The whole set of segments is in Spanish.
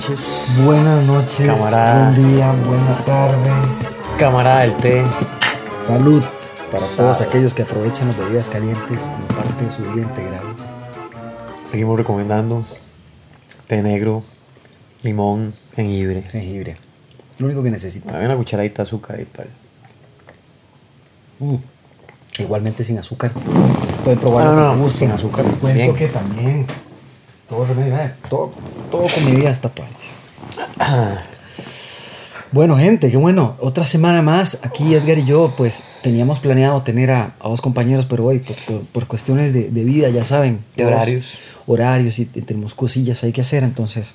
Buenas noches. Buenas noches, Camarada. buen día, buena tarde. Camarada del té. Salud para Salud. todos aquellos que aprovechan las bebidas calientes como parte de su vida integral. Seguimos recomendando té negro, limón, jengibre. Jengibre. Lo único que necesita. Hay una cucharadita de azúcar ahí para Mm. Igualmente sin azúcar. Pueden probar Ah, No, no, no, sin azúcar, cuento bien. que también todo remedio, eh, todo, todo con medidas tatuajes. Bueno, gente, qué bueno. Otra semana más. Aquí Edgar y yo, pues, teníamos planeado tener a, a dos compañeros, pero hoy, por, por- por cuestiones de, de vida, ya saben. De horarios. Horarios y, y tenemos cosillas ahí que hacer, entonces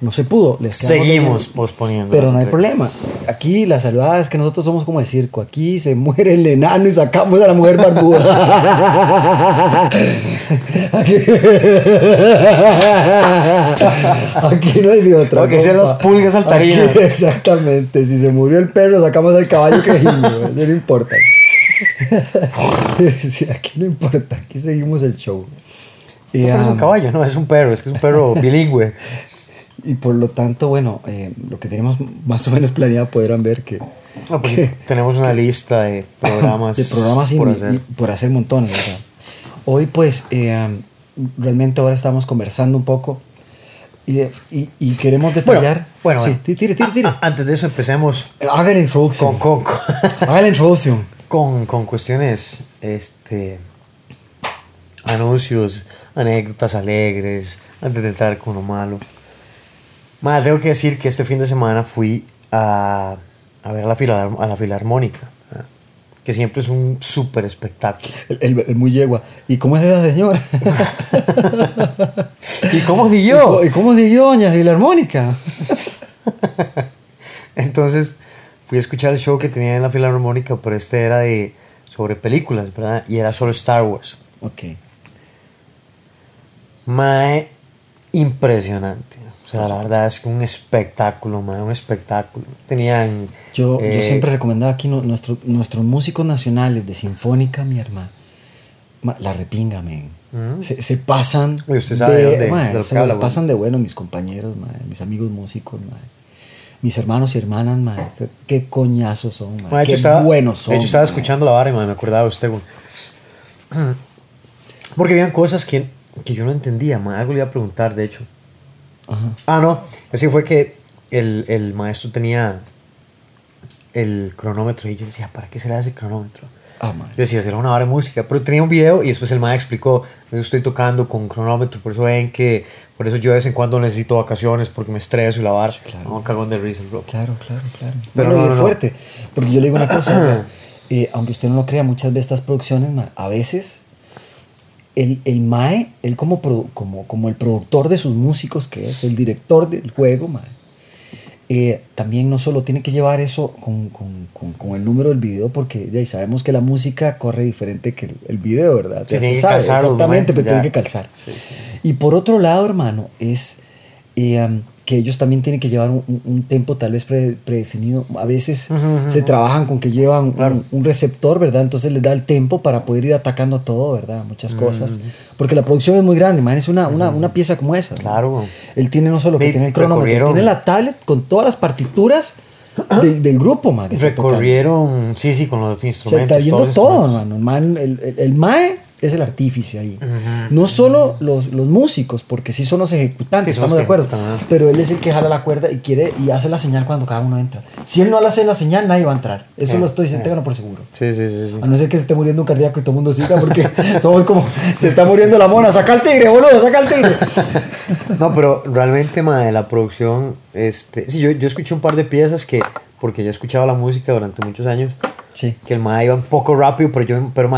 no se pudo. Les Seguimos posponiendo. Pero no hay problema. Aquí la saludada es que nosotros somos como el circo. Aquí se muere el enano y sacamos a la mujer barbuda. Aquí, Aquí no hay de otra. Lo que sean compa. las pulgas saltarinas. Aquí, exactamente. Si se murió el perro, sacamos al caballo que no importa. Sí, aquí no importa. Aquí seguimos el show. Y, parece un um, caballo, no, es un perro, es que es un perro bilingüe. Y por lo tanto, bueno, eh, lo que tenemos más o menos planeado podrán ver que No, pues sí, tenemos una lista de programas, de programas por y- hacer. y por hacer montones. ¿verdad? Hoy pues eh, realmente ahora estamos conversando un poco y, y- y queremos detallar. bueno, sí, bueno. tire, tire, tire. Ah, ah, Antes de eso empecemos Haga la introducción. con, con, Haga la introducción. con, con cuestiones, este, anuncios, anécdotas alegres, antes de entrar con lo malo. Más, tengo que decir que este fin de semana fui a, a ver a la, filar- a la Filarmónica, ¿ah? que siempre es un súper espectáculo. El, el- el muy yegua. ¿Y cómo es esa señora? ¿Y cómo di yo? ¿Y cómo digo doña Filarmónica? Entonces fui a escuchar el show que tenía en la Filarmónica, pero este era de sobre películas, ¿verdad? Y era solo Star Wars. Ok. Mae, impresionante. O sea, la verdad es que un espectáculo, mae, un espectáculo. Tenían. Yo, eh, yo siempre recomendaba aquí nuestro- nuestros músicos nacionales de Sinfónica, mi hermano. Ma, La repinga, men. Mm. Se, se pasan. Usted sabe de dónde- ma, de lo se que habla, pasan de bueno mis compañeros, ma, mis amigos músicos, mis hermanos y hermanas, ma, qué, qué coñazos son, ma, mae, de hecho, qué estaba, buenos son. De hecho, estaba escuchando la vara y me acordaba de usted. Porque habían cosas que, que yo no entendía, mae. Algo le iba a preguntar, de hecho. Ajá. Ah, no. Así fue que el, el maestro tenía el cronómetro y yo decía, ¿para qué será ese cronómetro? Ah, ma. Yo decía, será una hora de música, pero tenía un video y después el maestro explicó, yo estoy tocando con cronómetro, por eso ven que, por eso yo de vez en cuando necesito vacaciones porque me estreso y la vara. claro. No, cagón de risa, bro. Claro, claro, claro. Pero no, no, no. fuerte. Porque yo le digo una cosa. Eh, aunque usted no lo crea, muchas de estas producciones, a veces, el, el MAE, él como, produ- como, como el productor de sus músicos, que es el director del juego, ma, eh, también no solo tiene que llevar eso con, con- con- con el número del video, porque ya sabemos que la música corre diferente que el, el video, ¿verdad? Tiene se que sabe, calzar exactamente, momentos, pero tiene que calzar. Sí, sí. Y por otro lado, hermano, es eh, que ellos también tienen que llevar un, un- tempo tal vez pre- predefinido. A veces se trabajan con que llevan Claro. un, un receptor, ¿verdad? Entonces les da el tiempo para poder ir atacando todo, ¿verdad? Muchas cosas. Porque la producción es muy grande, man. Es una, una, una pieza como esa. Claro. Él tiene no solo que Sí, tiene el cronómetro, tiene la tablet con todas las partituras del, del grupo, man. Recorrieron, sí, sí, con los O sea, instrumentos. está viendo todo, instrumentos. hermano. El, man- el- el- el MAE es el artífice ahí. No solo los, los músicos, porque sí son los ejecutantes, Sí, estamos de acuerdo. ejecutan. Pero él es el que jala la cuerda y quiere y hace la señal cuando cada uno entra. Si él no hace la señal, nadie va a entrar. Eso Eh, lo estoy diciendo, eh. por seguro. Sí, sí, sí. sí. A no ser que se esté muriendo un cardíaco y todo el mundo siga, porque somos como, se está muriendo la mona, saca el tigre, boludo, saca el tigre. No, pero realmente, madre, la producción, este, sí, yo, yo escuché un par de piezas que, porque yo he escuchado la música durante muchos años, Sí. que el madre iba un poco rápido, pero yo, pero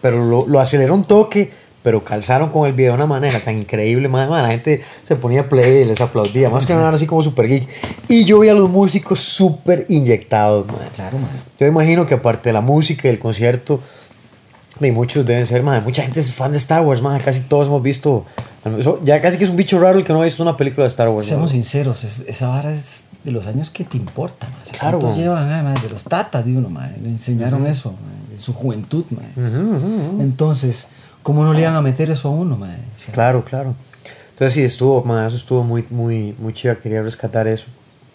pero lo, lo aceleró un toque, pero calzaron con el video de una manera tan increíble, madre, madre, la gente se ponía play y les aplaudía, más que nada así como super geek. Y yo vi a los músicos súper inyectados, madre. Claro, man. Yo imagino que aparte de la música y el concierto, de muchos deben ser, madre, mucha gente es fan de Star Wars, madre, casi todos hemos visto, ya casi que es un bicho raro el que no ha visto una película de Star Wars. ¿no? Seamos sinceros, es- esa vara es de los años que te importa. man. Si Claro, ¿Cuántos man. llevan? Man, de los tatas de uno, man. le enseñaron eso, en su juventud. man. Ujú, ujú, ujú. Entonces, ¿cómo no le iban a meter eso a uno? man? O sea, Claro, claro. Entonces sí, estuvo, ma, eso estuvo muy, muy, muy chido. Quería rescatar eso.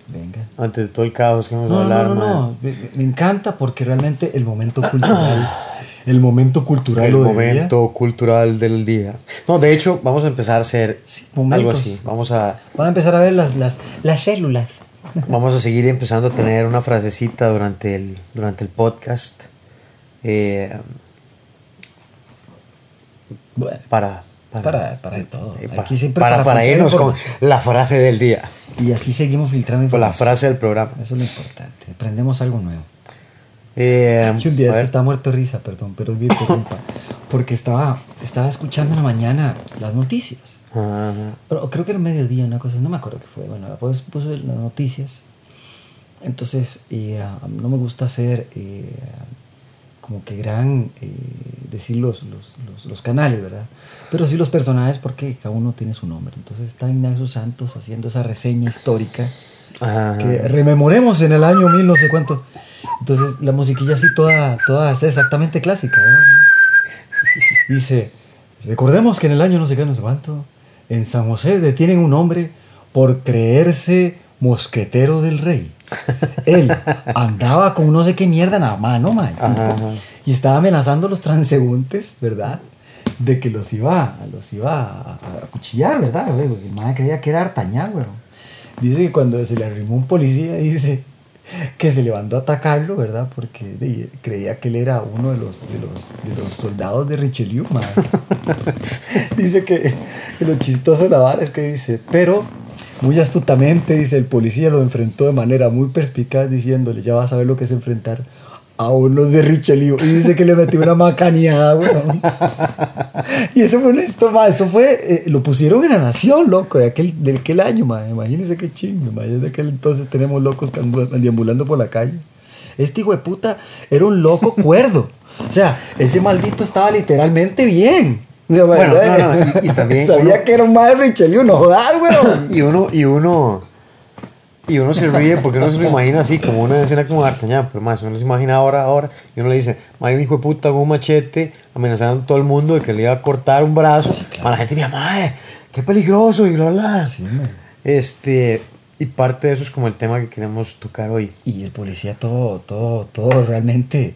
Venga. Antes de todo el caos que vamos a No, hablar, no, no, ma. no. Me, me encanta porque realmente el momento cultural, el momento cultural El lo del día, momento cultural del día. No, de hecho, vamos a empezar a hacer Sí, algo así. Vamos a, Van a empezar a ver las, las, las células. vamos a seguir empezando a tener una frasecita durante el, durante el podcast. Eh, Bueno, para, para, para todo. eh, Aquí siempre para, para irnos con información. la frase del día. Y así seguimos filtrando Con la información. frase del programa. Eso es lo importante. Aprendemos algo nuevo. Eh, un día este está muerto de risa, perdón, pero es bien. Porque estaba, estaba escuchando en la mañana las noticias. Ajá. Pero creo que era mediodía, una cosa, no me acuerdo qué fue. Bueno, pues puso las noticias. Entonces, eh, a mí no me gusta hacer eh, como que gran, eh, decir los, los, los- los canales, ¿verdad? Pero sí los personajes porque cada uno tiene su nombre. Entonces está Ignacio Santos haciendo esa reseña histórica Ajá. que rememoremos en el año mil no sé cuánto. Entonces la musiquilla así toda, toda es exactamente clásica. Dice, recordemos que en el año no sé qué, no sé cuánto, en San José detienen un hombre por creerse mosquetero del rey. Él andaba con no sé qué mierda en la mano, man, tipo, Ajá, ajá. y estaba amenazando a los transeúntes, ¿verdad? De que los iba, los iba a, a cuchillar, ¿verdad? güey? Porque El man creía que era Artañán, güey. Dice que cuando se le arrimó un policía, dice que se levantó a atacarlo, ¿verdad? Porque creía que él era uno de los, de los, de los soldados de Richelieu, man. dice que, que lo chistoso de la vara es que dice, pero muy astutamente, dice, el policía lo enfrentó de manera muy perspicaz diciéndole, ya vas a ver lo que es enfrentar a uno de Richelieu. Y dice que le metió una macaneada, weón. Y eso fue esto, ma, eso fue, eh, lo pusieron en la nación, loco, de aquel, de aquel año, ma. Imagínense qué chingo, ma. Desde aquel entonces tenemos locos deambulando por la calle. Este hijo de puta era un loco cuerdo. O sea, ese maldito estaba literalmente bien. Bueno, no, no, y- y también Sabía uno- que era un madre Richelieu, no jodas, weón. Y uno, y uno, y uno se ríe porque uno se lo imagina así, como una escena como D'Artagnan, pero más, uno se imagina ahora, ahora, y uno le dice, un hijo de puta con un machete amenazando a todo el mundo de que le iba a cortar un brazo. Ma, la gente diría, madre, qué peligroso, y bla, bla. Sí. Este, y parte de eso es como el tema que queremos tocar hoy. Y el policía todo, todo, todo realmente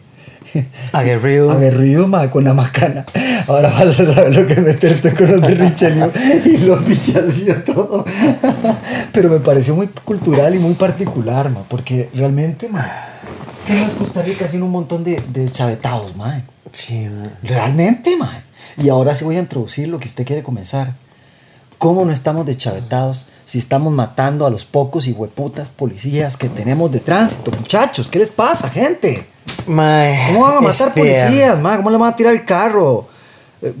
Aguerrido. aguerrido ma, con la macana. Ahora vas a saber lo que es meterte con los de Richelieu y los y todo. Pero me pareció muy cultural y muy particular, ma, porque realmente, ma, ¿qué no es Costa Rica sin un montón de, de chavetados, ma? Sí, ma. Realmente, ma. Y ahora sí voy a introducir lo que usted quiere comenzar. ¿Cómo no estamos deschavetados si estamos matando a los pocos y hueputas policías que tenemos de tránsito? Muchachos, ¿qué les pasa, gente? Mae, ¿Cómo van a matar este, policías, ma? ¿Cómo le van a tirar el carro? Eh,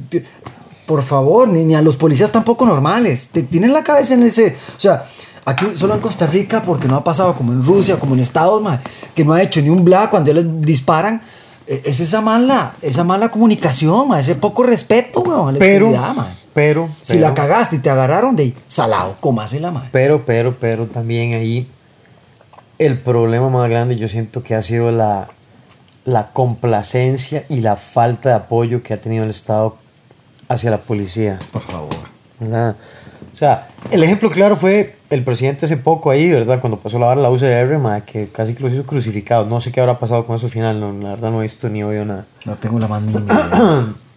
por favor, ni, ni a los policías tampoco normales. Te- Tienen la cabeza en ese... O sea, aquí solo en Costa Rica, porque no ha pasado como en Rusia, como en Estados, ma, que no ha hecho ni un bla cuando les disparan. eh, Es esa mala, esa mala comunicación, ese poco respeto, weón, Pero, Si pero- la cagaste y te agarraron de ahí, salado, comásela, ma. Pero, pero, pero también ahí el problema más grande yo siento que ha sido la, la complacencia y la falta de apoyo que ha tenido el Estado hacia la policía. Por favor. ¿verdad? O sea, el ejemplo claro fue el presidente hace poco ahí, ¿verdad? Cuando pasó la vara la UCR, ma, que casi que los hizo crucificados. No sé qué habrá pasado con eso al final, no, la verdad no he visto ni oído nada. No tengo la más mínima.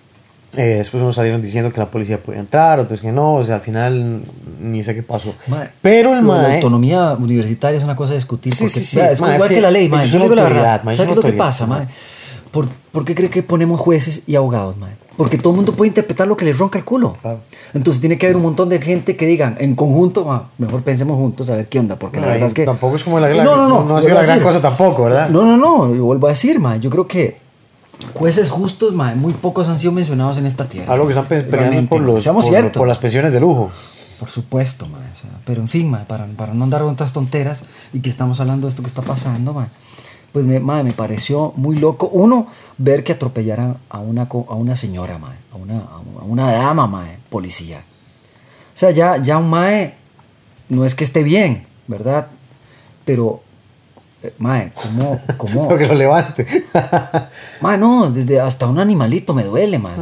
Eh, después unos salieron diciendo que la policía podía entrar, otros que no, o sea, al final ni sé qué pasó. Mae, Pero el de La mae, autonomía universitaria es una cosa a discutir. Sí, porque, sí, sí. es Mae, igual es que, que la ley, mae. Yo digo la verdad. mae, ¿Sabes qué es lo que pasa, mae. mae? ¿Por, por qué cree que ponemos jueces y abogados, mae? Porque todo el mundo puede interpretar lo que les ronca el culo. Claro. Entonces tiene que haber un montón de gente que digan, en conjunto, ma, mejor pensemos juntos a ver qué onda. Porque la Mae, verdad es que. tampoco es como la- la- no ha sido la gran cosa tampoco, ¿verdad? No, no, no. Yo vuelvo a decir, mae. Yo creo que jueces justos, mae, muy pocos han sido mencionados en esta tierra. Algo que están pe- peleando por, los, por, las pensiones de lujo. Por supuesto, ma, o sea, pero en fin, ma, para, para no andar con otras tonteras y que estamos hablando de esto que está pasando, ma, pues me, ma, me pareció muy loco. Uno, ver que atropellaran a una, a una señora, ma, a, una, a una dama, ma, policía. O sea, ya, ya un mae no es que esté bien, ¿verdad? Pero mae, ¿cómo, cómo? Que lo levante. mae, no, desde hasta un animalito me duele, mae.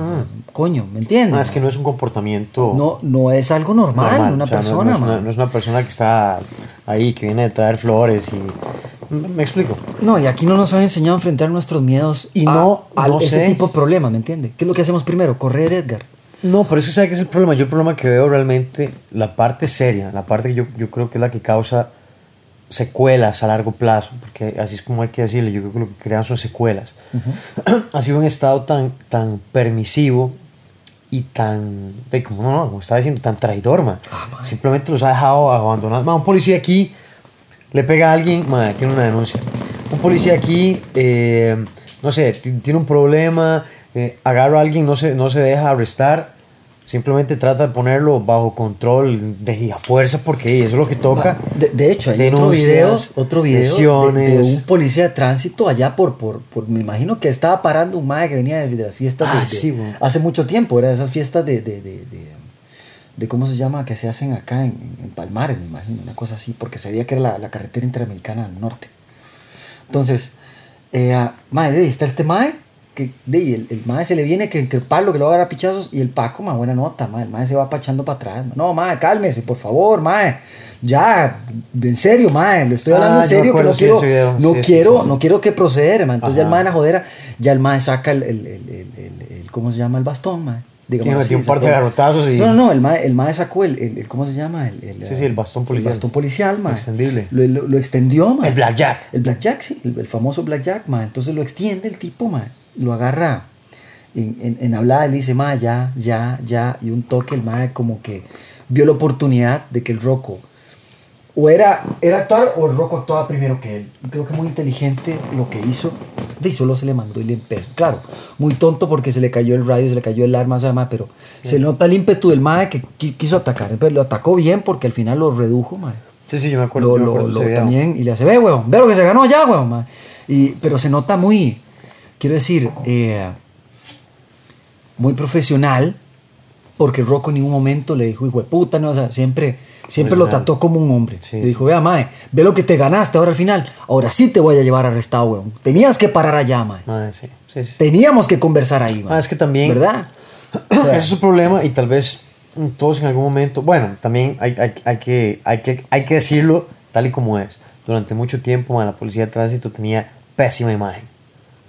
Coño, ¿me entiendes? Ah, es que no es un comportamiento no, no es algo normal, normal. una o sea, no- persona, no, es una, no es una persona que está ahí, que viene a traer flores y... ¿Me explico? No, y aquí no nos han enseñado a enfrentar nuestros miedos Y a- no- a no ese sé. tipo de problemas, ¿me entiendes? ¿Qué es lo que hacemos primero? Correr, Edgar. No, pero es que sabe que es el problema. Yo el problema que veo realmente, la parte seria, la parte que yo, yo creo que es la que causa secuelas a largo plazo, porque así es como hay que decirle, yo creo que lo que crean son secuelas. ha sido un estado tan, tan permisivo y tan, de, como, no, no, como estaba diciendo, tan traidor, man. Ah. Simplemente los ha dejado abandonados. Man, un policía aquí le pega a alguien, man, tiene una denuncia. Un policía aquí, eh, no sé, ti- tiene un problema, eh, agarra a alguien, no se, no se deja arrestar, simplemente trata de ponerlo bajo control de a fuerza porque eso es lo que toca. De, de hecho, hay otro video, otro video de, un policía de tránsito allá por, por, por- me imagino que estaba parando un mae que venía de, de las fiestas de- Ah, de- sí, hace mucho tiempo, era de esas fiestas de, de, de, de- de cómo se llama, que se hacen acá en, en Palmares, me imagino, una cosa así, porque sabía que era la, la carretera interamericana del norte. Entonces, eh, ah, está este mae, que de el, el mae se le viene que increparlo, que lo va a agarrar a pichazos, y el Paco, mae, buena nota, mae, el mae se va pachando para atrás. No, mae, cálmese, por favor, mae. Ya, en serio, mae, le estoy hablando Ah, en serio que no quiero, video. no Sí, quiero, sí, no quiero que proceder, mae. Entonces ya el mae la jodera, ya el mae saca el, el, el, el, el- el- ¿cómo se llama? El bastón, mae. Metió así, un par de el- garrotazos y... no, no, no, el mae, el mae sacó el, el- el- ¿cómo se llama? El, el, Sí, sí, el bastón policial. bastón policial, mae. Extendible. Lo, lo- lo extendió, mae. El blackjack. El blackjack, sí, el, el famoso blackjack, mae. Entonces lo extiende el tipo, mae. Lo agarra en, en, en hablada, le dice, mae, ya, ya, ya. Y un toque, el mae como que vio la oportunidad de que el Rocco o era, era actuar o el Rocco actuaba primero que él. Creo que muy inteligente lo que hizo. De solo se le mandó le empe- Claro, muy tonto porque se le cayó el radio, se le cayó el arma, o sea, mae, pero se nota el ímpetu del mae que qui- quiso atacar. Entonces lo atacó bien porque al final lo redujo, mae Sí, sí, yo me acuerdo. lo, yo me lo- acuerdo también y le hace, ve, weón, ve lo que se ganó ya, weón. ma". Y, pero se nota muy, quiero decir, eh, muy profesional, porque Rocco en ningún momento le dijo, hijo de puta, no, o sea, siempre, siempre lo trató como un hombre. Sí, le dijo, vea, mae, ve lo que te ganaste ahora al final, ahora sí te voy a llevar arrestado, weón. Tenías que parar allá, mae. Sí, sí, sí. Teníamos que conversar ahí, mae. Ah, es que también- ¿Verdad? Ese es su problema y tal vez todos en algún momento, bueno, también hay, hay, hay que, hay, que, hay que decirlo tal y como es. Durante mucho tiempo man, la policía de tránsito tenía pésima imagen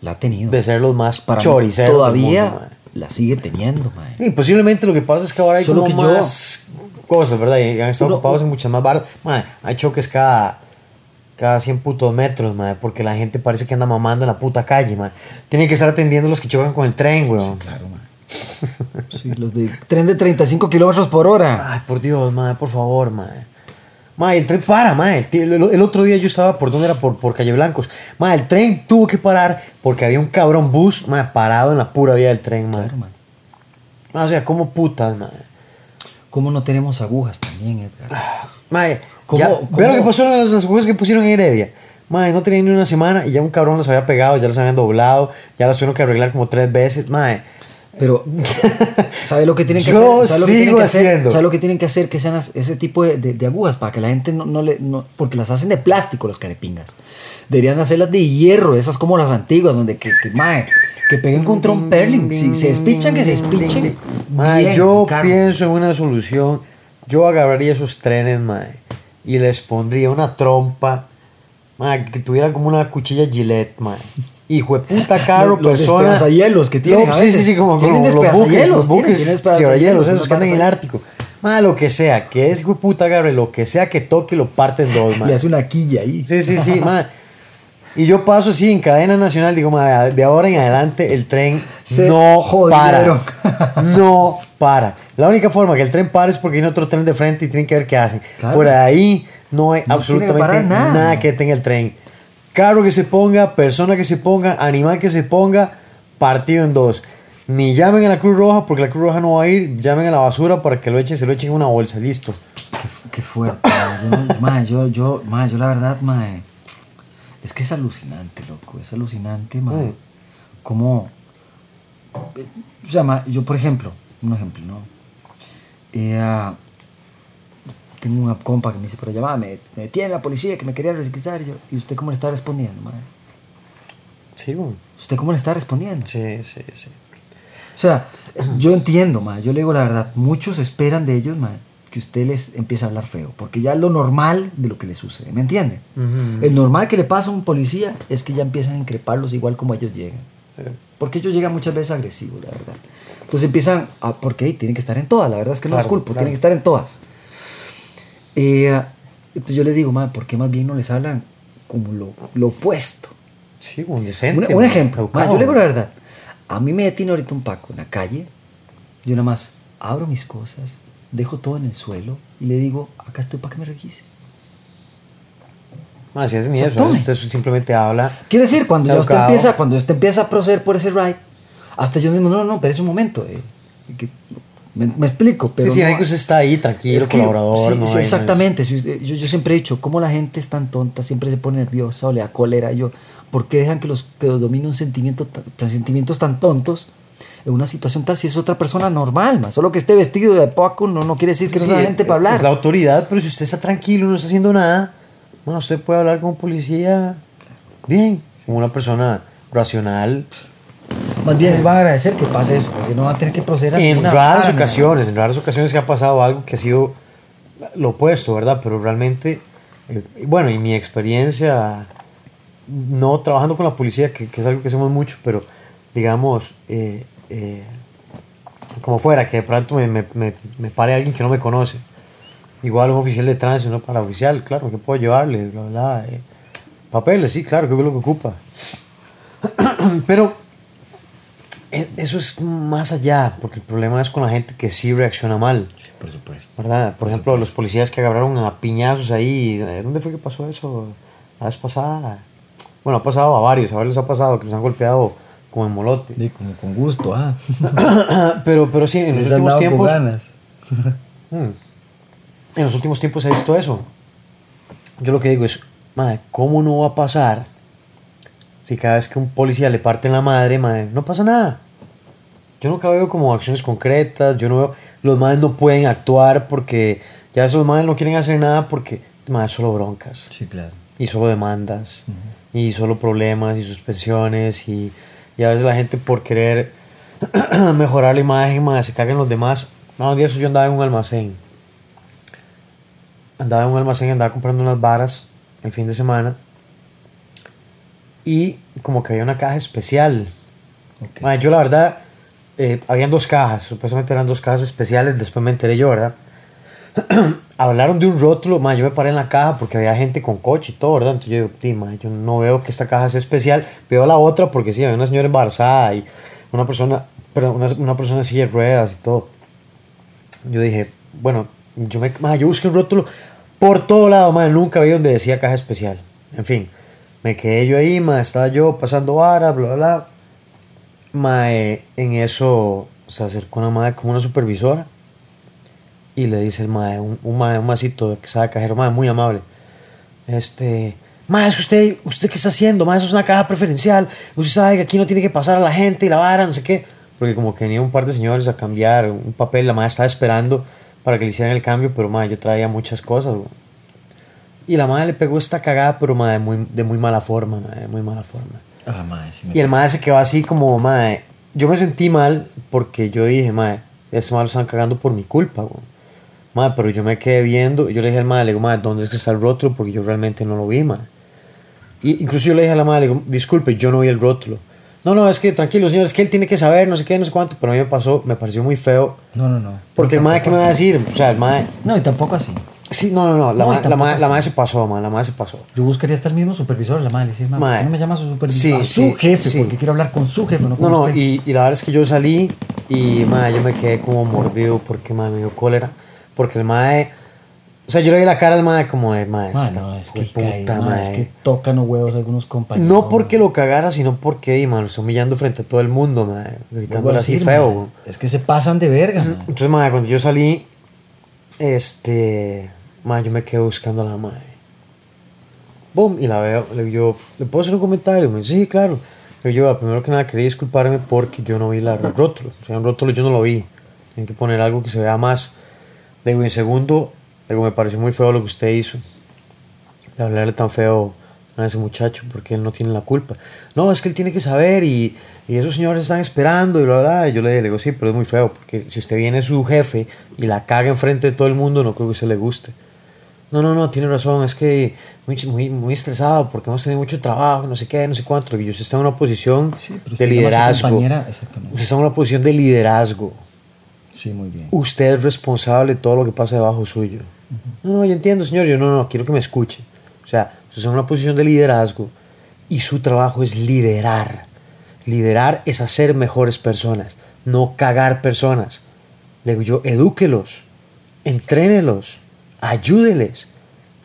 La ha tenido. de ser los más Para choriceros todavía del mundo, man. la sigue teniendo, mae. Y posiblemente lo que pasa es que ahora hay Solo como que yo- más cosas, ¿verdad? Y han estado Uno- ocupados en muchas más barras. Man, hay choques cada, cada 100 putos metros, man, porque la gente parece que anda mamando en la puta calle, man. Tienen que estar atendiendo a los que chocan con el tren, weón. Claro, mae. Sí, los de tren de 35 kilómetros por hora. Ay, por Dios, madre, por favor, madre. Madre, el tren para, madre. El, el- el otro día yo estaba por dónde era, por, por Calle Blancos. Madre, el tren tuvo que parar porque había un cabrón bus, madre, parado en la pura vía del tren, madre. Claro, mae. O sea, como putas, madre. ¿Cómo no tenemos agujas también, Edgar? Madre, ¿Cómo- ya, cómo? vea lo que pasó en las, las cosas que pusieron en Heredia. Madre, no tenían ni una semana y ya un cabrón los había pegado, ya los habían doblado, ya los tuvieron que arreglar como tres veces, madre. Pero, ¿sabe lo que tienen que Yo hacer? ¿Sabe lo que sigo tienen que hacer? haciendo. ¿Sabe lo que tienen que hacer? Que sean ese tipo de, de- de agujas para que la gente no, no le. no- porque las hacen de plástico los carepingas. Deberían hacerlas de hierro, esas como las antiguas, donde que, que, mae, que peguen contra un perling. Si se despichan, que se despichen. Mae, bien, yo pienso en una solución. Yo agarraría esos trenes, mae, y les pondría una trompa, mae, que tuviera como una cuchilla Gillette, mae. Hijo de puta carro, Los- los persona. despedazahielos que tienen No, a sí, sí, veces. sí, como, como los buques, los buques, quebrahielos, esos que andan en el Ártico. Mae, lo que sea, que ese hijo de puta agarre lo que sea que toque, lo parte en dos, Le mae. hace una quilla ahí. Sí, sí, sí, mae. Y yo paso así en cadena nacional, digo, mae, de ahora en adelante el tren Se no jodieron. para. No para. La única forma que el tren pare es porque viene otro tren de frente y tienen que ver qué hacen. Claro. Fuera de ahí no hay No absolutamente nada. nada. que tenga el tren. Carro que se ponga, persona que se ponga, animal que se ponga, partido en dos. Ni llamen a la Cruz Roja porque la Cruz Roja no va a ir, llamen a la basura para que lo echen, se lo echen en una bolsa, listo. Qué fuerte. Yo, yo, yo, yo la verdad, mae, es que es alucinante, loco. Es alucinante, mae. Mm. Como, eh, o sea, yo por ejemplo, un ejemplo, ¿no? Eh, tengo una compa que me dice, pero llamada, me, detiene la policía que me quería requisar. Y yo, ¿y usted cómo le está respondiendo, madre? Sí. ¿Usted cómo le está respondiendo? Sí, sí, sí. O sea, yo entiendo, ma, yo le digo la verdad, muchos esperan de ellos, ma, que usted les empiece a hablar feo, porque ya es lo normal de lo que les sucede, ¿me entiende? El normal que le pasa a un policía es que ya empiezan a increparlos igual como ellos llegan. Sí. Porque ellos llegan muchas veces agresivos, la verdad. Entonces empiezan a, porque tienen que estar en todas, la verdad es que no los culpo, claro. tienen que estar en todas. Eh, entonces yo les digo, ma, ¿por qué más bien no les hablan como lo, lo opuesto? Sí, un decente. Un, ejemplo, ma, yo le digo la verdad. A mí me detiene ahorita un Paco en la calle. Yo nada más abro mis cosas, dejo todo en el suelo y le digo, acá estoy para que me requise. Ma, si es ni O sea, eso, tome. usted simplemente habla. Quiere decir, cuando ya usted empieza, cuando usted empieza a proceder por ese ride, hasta yo mismo, no, no, pero es un momento. eh, que- me, me explico, pero sí, sí, no- que usted está ahí, tranquilo, es que- colaborador. sí, no sí, hay- no exactamente. si usted- yo, yo siempre he dicho, ¿cómo la gente es tan tonta? Siempre se pone nerviosa o le da cólera. Y Yo, ¿Por qué dejan que los, que los domine un sentimiento, tan- sentimientos tan tontos en una situación tal si es otra persona normal? ma? Solo que esté vestido de Paco no, no quiere decir que no Sí, es la gente para hablar. Es la autoridad, pero si usted está tranquilo, no está haciendo nada, ma, usted puede hablar con un policía bien, como una persona racional. Más bien, les va a agradecer que pase eso, porque no va a tener que proceder a En raras vara, ma. ocasiones, en raras ocasiones que ha pasado algo que ha sido lo opuesto, ¿verdad? Pero realmente, eh, bueno, y mi experiencia, no trabajando con la policía, que, que es algo que hacemos mucho, pero digamos, eh, eh, como fuera, que de pronto me, me, me, me pare alguien que no me conoce. Igual un oficial de tránsito, no para oficial, claro, que puedo llevarle? Bla, bla, eh, papeles, sí, claro, que es lo que ocupa. pero eso es más allá, porque el problema es con la gente que sí reacciona mal. Sí, por supuesto. ¿verdad? Por ejemplo, los policías que agarraron a piñazos ahí. ¿eh? ¿Dónde fue que pasó eso? La vez pasada. Bueno, ha pasado a varios, a varios les ha pasado que los han golpeado como en molote. Sí, como con gusto, ah. pero, pero sí, en los Les últimos con tiempos. ganas. Mm. En los últimos tiempos he visto eso. Yo lo que digo es, madre, ¿cómo no va a pasar si cada vez que un policía le parte la madre, madre, no pasa nada? Yo nunca veo como acciones concretas, yo no veo, los madres no pueden actuar porque ya esos madres no quieren hacer nada porque, madre, solo broncas Sí, claro. y solo demandas y solo problemas y suspensiones y, y a veces la gente por querer mejorar la imagen más se cagan los demás. No, un día eso yo andaba en un almacén. Andaba en un almacén, andaba comprando unas varas el fin de semana y como que había una caja especial. Ok. Mae, yo la verdad, eh, habían dos cajas, supuestamente eran dos cajas especiales, después me enteré yo, ¿verdad? Hablaron de un rótulo, mae, yo me paré en la caja porque había gente con coche y todo, ¿verdad? Entonces yo digo, "Ti, mae, yo no veo que esta caja sea especial, veo la otra porque sí, había una señora embarazada y una persona, perdón, una, una persona en silla de ruedas y todo. Yo dije, bueno, yo, me, mae, yo busqué un rótulo por todo lado, mae, nunca vi donde decía caja especial. En fin, me quedé yo ahí, mae, estaba yo pasando varas, bla, bla, bla. Mae, en eso se acercó una madre como una supervisora y le dice el mae, un, un mae, un masito que sabe cajero, mae, muy amable. Este, mae, es usted, ¿usted qué está haciendo? Mae, eso es una caja preferencial. Usted sabe que aquí no tiene que pasar a la gente y la vara, no sé qué. Porque como que venía un par de señores a cambiar un papel, la madre estaba esperando para que le hicieran el cambio, pero mae, yo traía muchas cosas. güey. Y la madre le pegó esta cagada, pero mae, de muy, de muy mala forma, mae, de muy mala forma. Ah, madre, sí me- Y el madre se quedó así como, madre, yo me sentí mal porque yo dije, madre, este madre lo están cagando por mi culpa, güey. Madre, pero yo me quedé viendo, y yo le dije al madre, le digo, madre, ¿dónde es que está el rótulo? Porque yo realmente no lo vi, madre. Y incluso yo le dije a la madre, le digo, disculpe, yo no vi el rótulo. No, no, es que tranquilo, señor, es que él tiene que saber, no sé qué, no sé cuánto, pero a mí me pasó, me pareció muy feo. No, no, no. Porque el madre, ¿qué me va a decir? O sea, el madre... No, y tampoco así. Sí, no, no, no, la, No, la, tampoco madre, la así. madre se pasó, madre, la madre se pasó. Yo buscaría estar el mismo supervisor, la madre. le Decir, Madre. ¿por qué no me llama a su supervisor? Sí, a su sí, jefe, sí. porque quiero hablar con su jefe, no No, con no, usted. y, y la verdad es que yo salí y, madre, yo me quedé como mordido porque, madre, me dio cólera. Porque el madre, o sea, yo le vi la cara al madre como de, madre, no, es que, puta cae, madre, madre". es que tocan los huevos algunos compañeros. No porque lo cagara, sino porque, y, madre, lo está humillando frente a todo el mundo, madre, gritándole a así feo. Es que se pasan de verga. Entonces, madre, cuando yo salí, este, madre, yo me quedé buscando a la madre. Boom, y la veo, le digo, ¿le puedo hacer un comentario? Me dice, sí, claro. Le digo, yo, primero que nada, quería disculparme porque yo no vi la, el rótulo. O sea, un rótulo yo no lo vi. Tienen que poner algo que se vea más. Le digo, en segundo, Digo, me pareció muy feo lo que usted hizo. De hablarle tan feo a ese muchacho porque él no tiene la culpa. No, es que él tiene que saber y, y esos señores están esperando y bla, bla. Y yo le digo, sí, pero es muy feo porque si usted viene su jefe y la caga enfrente de todo el mundo, no creo que usted le guste. No, no, no, tiene razón, es que muy, muy, muy estresado porque hemos tenido mucho trabajo, no sé qué, no sé cuánto. Y usted está en una posición Sí, de liderazgo. Usted está en una posición de liderazgo. Sí, muy bien. Usted es responsable de todo lo que pasa debajo suyo. No, no, yo entiendo, señor. Yo no, no, quiero que me escuche. O sea, usted está en una posición de liderazgo y su trabajo es liderar. Liderar es hacer mejores personas, no cagar personas. Le digo yo, edúquelos, entrénelos, ayúdeles,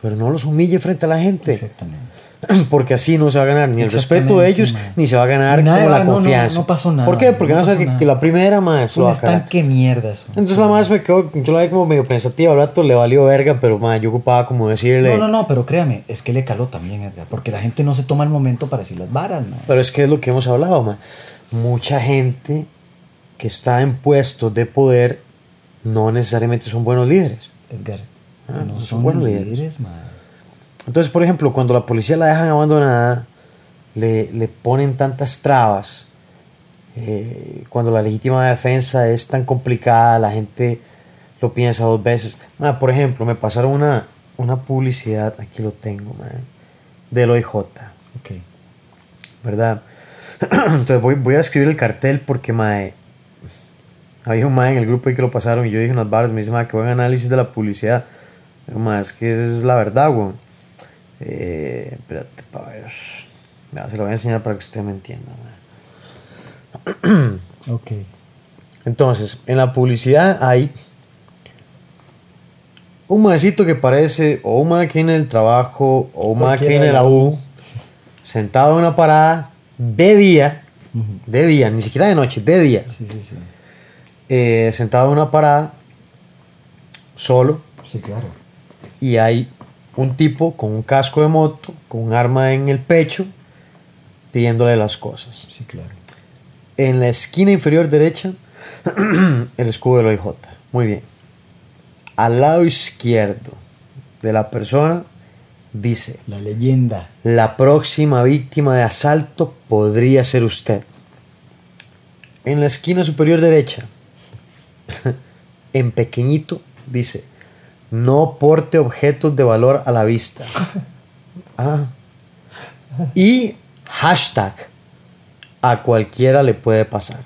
pero no los humille frente a la gente. Exactamente. Porque así no se va a ganar ni el respeto de ellos, ni se va a ganar nada, como la no, no, confianza. no pasó nada, ¿Por qué? Porque no a saber pasó que, que la primera más Un estanque mierda eso. entonces la más me quedó, yo la vi como medio pensativa, al rato le valió verga, pero ma, yo ocupaba como decirle, No, no, no, pero créame, es que le caló también, Edgar, porque la gente no se toma el momento para decir las varas, man. pero es que es lo que hemos hablado, ma. mucha gente que está en puestos de poder no necesariamente son buenos líderes. Edgar, Ah, no son son buenos líderes, man. Entonces, por ejemplo, cuando la policía la dejan abandonada, le, le ponen tantas trabas, eh, cuando la legítima defensa es tan complicada, la gente lo piensa dos veces. Por ejemplo, me pasaron una, una publicidad, aquí lo tengo, ma, del OIJ, Ok. ¿verdad? Entonces voy, voy a escribir el cartel porque, mae, había un mae en el grupo ahí que lo pasaron y yo dije unas barras, me dice, mae, que buen análisis de la publicidad. Es que es la verdad, weón. Eh, espérate, para ver. Se lo voy a enseñar para que usted me entienda, mae. Ok. Entonces, en la publicidad hay un maecito que parece o un que viene del trabajo o un que de la U, sentado en una parada de día, de día, ni siquiera de noche, de día, Sí, sí, sí. eh, sentado en una parada, solo, Sí, claro. Y hay un tipo con un casco de moto, con un arma en el pecho, pidiéndole las cosas. Sí, claro. En la esquina inferior derecha, el escudo del OIJ. Muy bien. Al lado izquierdo de la persona dice, La leyenda. la próxima víctima de asalto podría ser usted. En la esquina superior derecha, en pequeñito, dice, no porte objetos de valor a la vista. Ah. Y hashtag, a cualquiera le puede pasar.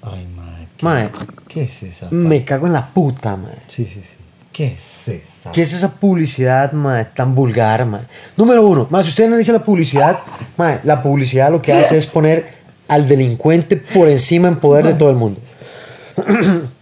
Ay, madre. ¿Qué, Mae, ¿Qué es esa? me cago en la puta, madre. Sí, sí, sí. ¿Qué es esa? ¿Qué es esa publicidad, mae, tan vulgar, mae? Número uno, mae, si usted analiza la publicidad, mae, la publicidad lo que hace es poner al delincuente por encima en poder de todo el mundo.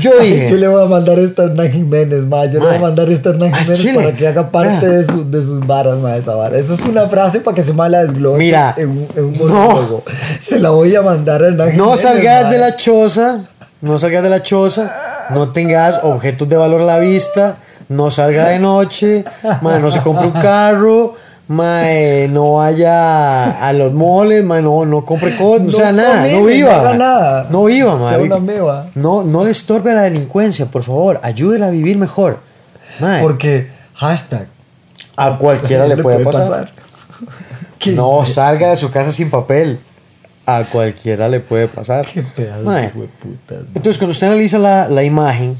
Yo dije, Yo le voy a mandar esta a Hernán Jiménez, ma. Yo le voy a mandar esta a Hernán Jiménez Chile. para que haga parte de, su- de sus varas, ma, esa vara. Eso es una frase para que se mala desglose Mira, en, un- en un no. Se la voy a mandar a Hernán no Jiménez, salgas ma. de la choza, no salgas de la choza, no tengas objetos de valor a la vista, no salga de noche, no se compre un carro, mae, no vaya a los moles, mae, no, no compre cosas, o sea, No nada, no viva. no mae. nada. No viva, mae. No, no le estorbe a la delincuencia, por favor, ayúdela a vivir mejor. Mae, Porque hashtag. a cualquiera le puede, pasar. ¿Qué, No salga de su casa sin papel. A cualquiera le puede pasar. Qué pedazo Mae, de putas, ma. Entonces, cuando usted analiza la, la imagen,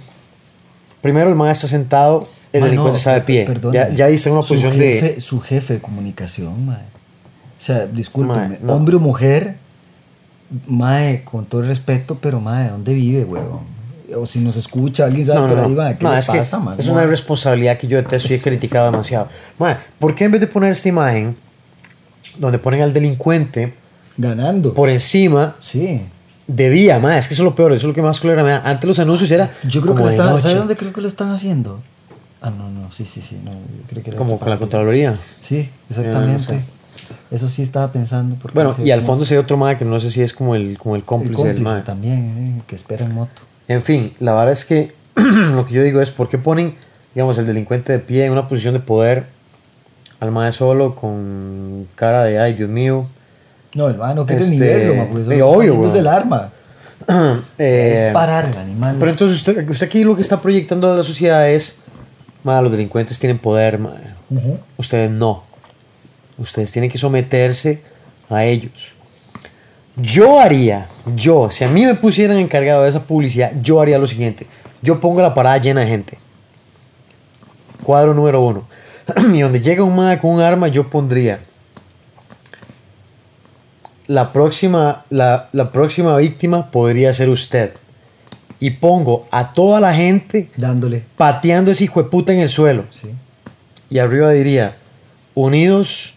primero el maestro está sentado, el Ma, delincuente no, está de pie. Ya, ya dice en una Su posición jefe, de. Su jefe de comunicación, mae. O sea, discúlpeme, no. hombre o mujer, mae, con todo el respeto, pero mae, ¿dónde vive, huevón? O si nos escucha, alguien sabe No, por ahí, mae, ¿qué No, le es pasa, que mae? es una irresponsabilidad que yo detesto y he criticado demasiado. Mae, ¿por qué en vez de poner esta imagen donde ponen al delincuente Ganando. por encima Sí. de día? Mae, es que eso es lo peor, eso es lo que más cólera me da. Antes los anuncios era Yo creo como que lo están, noche, ¿sabe dónde creo que lo están haciendo? Ah, no, no, sí, sí, sí, no, yo creo que era como con la. Contraloría. Sí, exactamente. sé. Eso sí estaba pensando. Porque Bueno, sí, y al fondo se ve otro mae que no sé si es como el, como el el cómplice, cómplice del mae. también, eh, que espera en moto. En fin, la verdad es que lo que yo digo es por qué ponen, digamos, el delincuente de pie en una posición de poder al mae solo con cara de, ay, Dios mío. No, el mae no quiere ni Este, verlo, sí, eso- obvio, es el arma. Eh, es parar el animal. pero entonces usted, usted aquí lo que está proyectando a la sociedad es mae, los delincuentes tienen poder. Ustedes no. Ustedes tienen que someterse a ellos. Yo haría, yo, si a mí me pusieran encargado de esa publicidad, yo haría lo siguiente. Yo pongo la parada llena de gente. Cuadro número uno. y donde llega un mae con un arma, yo pondría la próxima, la, la próxima víctima podría ser usted. Y pongo a toda la gente Dándole. pateando ese hijo de puta en el suelo. Sí. Y arriba diría, unidos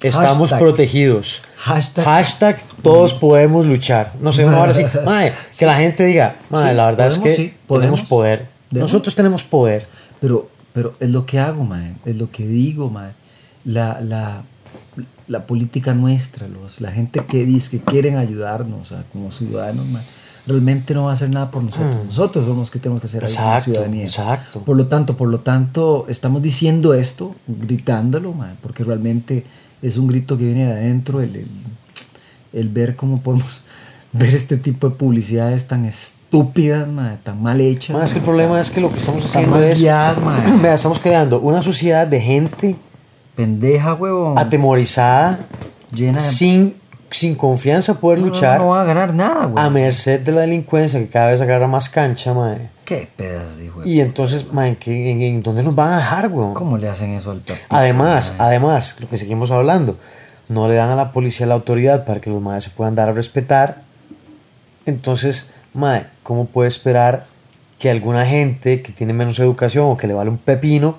estamos Hashtag. protegidos. Hashtag. Hashtag todos podemos luchar. No sé, ahora sí. Mae, que la gente diga, Sí, la verdad podemos, es que sí, tenemos podemos. poder. Nosotros tenemos poder. Pero, pero es lo que hago, mae. Es lo que digo, mae. La, la, la política nuestra, los, la gente que dice que quieren ayudarnos sea, como ciudadanos, realmente no va a hacer nada por nosotros. Nosotros somos los que tenemos que hacer algo. Exacto, ciudadanía. exacto. Por lo tanto, por lo tanto, estamos diciendo esto, gritándolo, mae, porque realmente es un grito que viene de adentro, el, el, el ver cómo podemos ver este tipo de publicidades tan estúpidas, mae, tan mal hechas. Más que el problema es que lo que estamos haciendo es. Vea, estamos creando una sociedad de gente Pendeja, huevón. atemorizada, Llena de... sin, sin confianza poder No, no, luchar, No, va a ganar nada, güey. a merced de la delincuencia que cada vez agarra más cancha, mae. Qué pedazo, güey. Y entonces, mae, ¿en, qué- en- en dónde nos van a dejar, weón? ¿Cómo le hacen eso al papito? Además, además, lo que seguimos hablando, no le dan a la policía la autoridad para que los madres se puedan dar a respetar. Entonces, mae, ¿cómo puede esperar que alguna gente que tiene menos educación o que le vale un pepino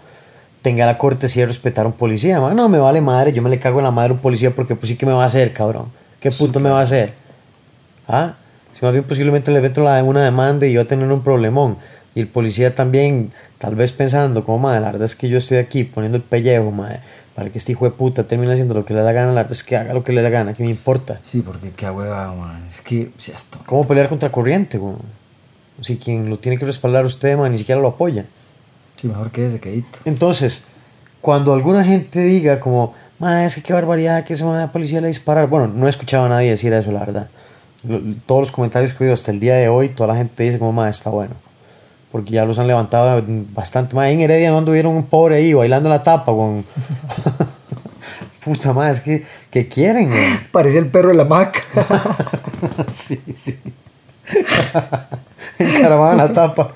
tenga la cortesía de respetar a un policía? Mae, no, me vale madre, yo me le cago en la madre a un policía porque pues sí que me va a hacer, cabrón. ¿Qué puto me va a hacer? ¿Ah? Si más bien posiblemente le meto la- una demanda y yo a tener un problemón. Y el policía también, tal vez pensando, como madre, la verdad es que yo estoy aquí poniendo el pellejo, madre, para que este hijo de puta termine haciendo lo que le da la gana, la verdad es que haga lo que le da la gana, que me importa. Sí, porque qué hueva, man. Es que, si esto. ¿Cómo pelear contra corriente, weón? Si quien lo tiene que respaldar usted, man, ni siquiera lo apoya. Sí, mejor que ese quedito. Entonces, cuando alguna gente diga como, "Ma, es que qué barbaridad que ese ma, policía le disparar, bueno, no he escuchado a nadie decir eso, la verdad. Todos los comentarios que he oído hasta el día de hoy, toda la gente dice como, ma, está bueno. Porque ya los han levantado bastante. más en Heredia no anduvieron un pobre ahí bailando en la tapa, con... Puta madre, es que, que quieren, weón. Parecía el perro de la Mac. sí, sí. Encaramado en la tapa.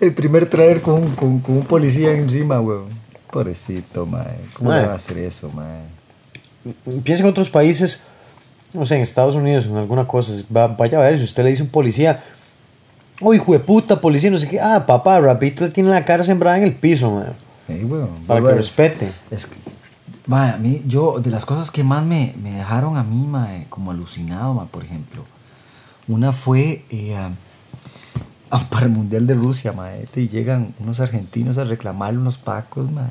el primer trailer con, un- con, con un policía encima, weón. Pobrecito, man. ¿Cómo Mae. le va a hacer eso, man? Piensa en otros países, no sé, en Estados Unidos, en alguna cosa, va- vaya a ver, si usted le dice a un policía, oh hijo de puta, policía, no sé qué, ah, papá, rapidito le tiene la cara sembrada en el piso, man, Ey, weón. para que respete. Es que, mae, a mí, yo, de las cosas que más me, me dejaron a mí, mae, como alucinado, mae, por ejemplo, una fue eh, para el Mundial de Rusia, mae, y llegan unos argentinos a reclamar unos pacos, mae,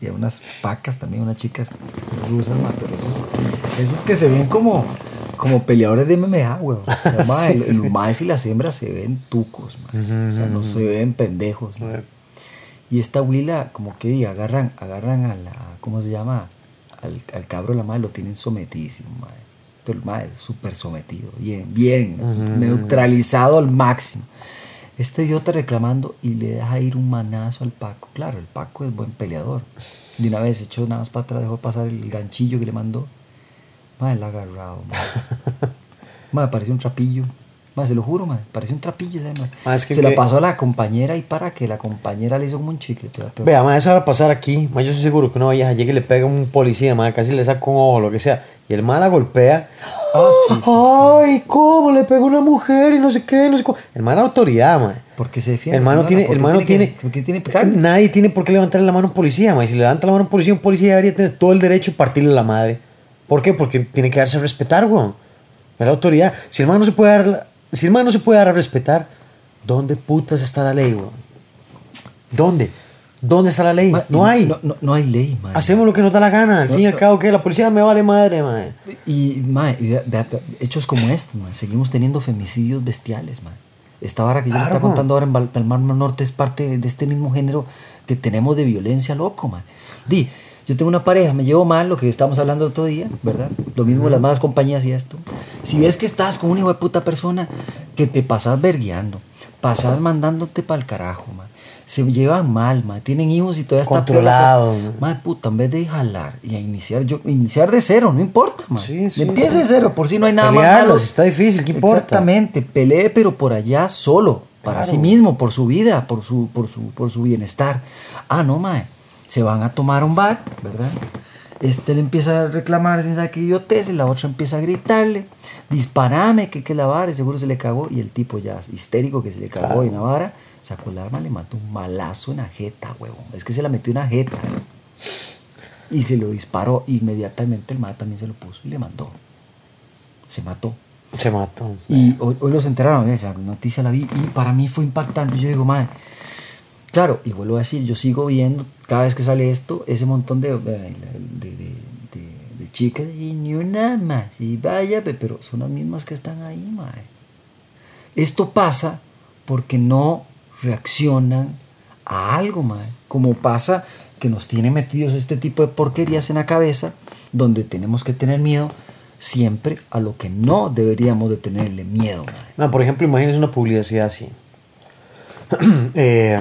y a unas pacas también, unas chicas rusas, mae, pero esos, esos que se ven como, como peleadores de MMA, weón. O sea, mae, Sí, el- sí. los maes y las hembras se ven tucos, mae. Ujú, o sea, no se ven pendejos. Mae. Y esta huila, como que diga, agarran, agarran a la, ¿cómo se llama? Al, al cabro de la madre, lo tienen sometidísimo, madre. El madre, súper sometido, bien, bien, neutralizado al máximo. Este idiota reclamando y le deja ir un manazo al Paco. Claro, el Paco es buen peleador. De una vez echó nada más para atrás, dejó pasar el ganchillo que le mandó. La ha agarrado, madre. Madre, parecía un trapillo. Se lo juro, madre, parecía un trapillo. Ah, es que se que- la pasó a la compañera y para que la compañera le hizo como un chicle. Vea, ma, eso va a pasar aquí, yo estoy seguro que una vieja llega y le pega a un policía, ma, casi le saca un ojo, lo que sea, y el mal la golpea, Ah, sí, sí, sí. ay, ¿cómo le pegó una mujer y no sé qué, no sé cómo, el mal la autoridad, ma. Porque se defiende. El mano ¿no? tiene, ¿Por el mano tiene, que- ¿Por qué tiene nadie tiene por qué levantarle la mano a un policía, ma. Y si le levanta la mano a un policía, un policía debería tener todo el derecho a partirle la madre. ¿Por qué? Porque tiene que darse a respetar, weón. Es la autoridad. Si el man no se puede dar, si el man no se puede dar a respetar, ¿dónde putas está la ley, weón? ¿Dónde? ¿Dónde está la ley? Ma- no hay. No, no, no hay ley, man. Hacemos lo que nos da la gana. Al No, fin y al cabo, que la policía me vale madre, ma. Y, ma, y vea- vea- vea, hechos como estos, ma, seguimos teniendo femicidios bestiales, ma. Esta vara que yo le Claro, está contando ahora en Palmar Norte es parte de este mismo género que tenemos de violencia loco, man. Di, yo tengo una pareja, me llevo mal, lo que estábamos hablando otro día, ¿verdad? Lo mismo las malas compañías y esto. Si ves que estás con una hijo de puta persona que te pasas vergueando, pasas mandándote para el carajo, man. se llevan mal, mae, tienen hijos y todavía está Controlado, cosa. mae. Mae, puta, en vez de jalar y a iniciar, yo, iniciar de cero, no importa, mae. Sí, sí, Empiece sí. de cero, por si no hay nada más Pelearlos, malo. está difícil, ¿qué importa? Exactamente, pelee pero por allá solo, para Claro. sí mismo, por su vida, por su, por su, por su bienestar. Ah, no, mae, se van a tomar un bar, ¿verdad? Este le empieza a reclamar sin saber qué idiotez, y la otra empieza a gritarle, disparame, que que la vara, y seguro se le cagó, y el tipo ya histérico que se le cagó Claro. y la vara, sacó el arma, le mató un malazo en la jeta, huevón. Es que se la metió en la jeta, ¿eh? Y se lo disparó, inmediatamente el mae también se lo puso y le mandó. Se mató. Se mató. Y hoy, hoy los enteraron, esa noticia la vi y para mí fue impactante. Yo digo, madre, claro, y vuelvo a decir, yo sigo viendo cada vez que sale esto, ese montón de, de, chicas, y ni una más, y vaya, pe- pero son las mismas que están ahí, madre. Esto pasa porque no reaccionan a algo, madre. Como pasa que nos tiene metidos este tipo de porquerías en la cabeza, donde tenemos que tener miedo siempre a lo que no deberíamos de tenerle miedo, madre. Ma, por ejemplo, imagínense una publicidad así. Eh,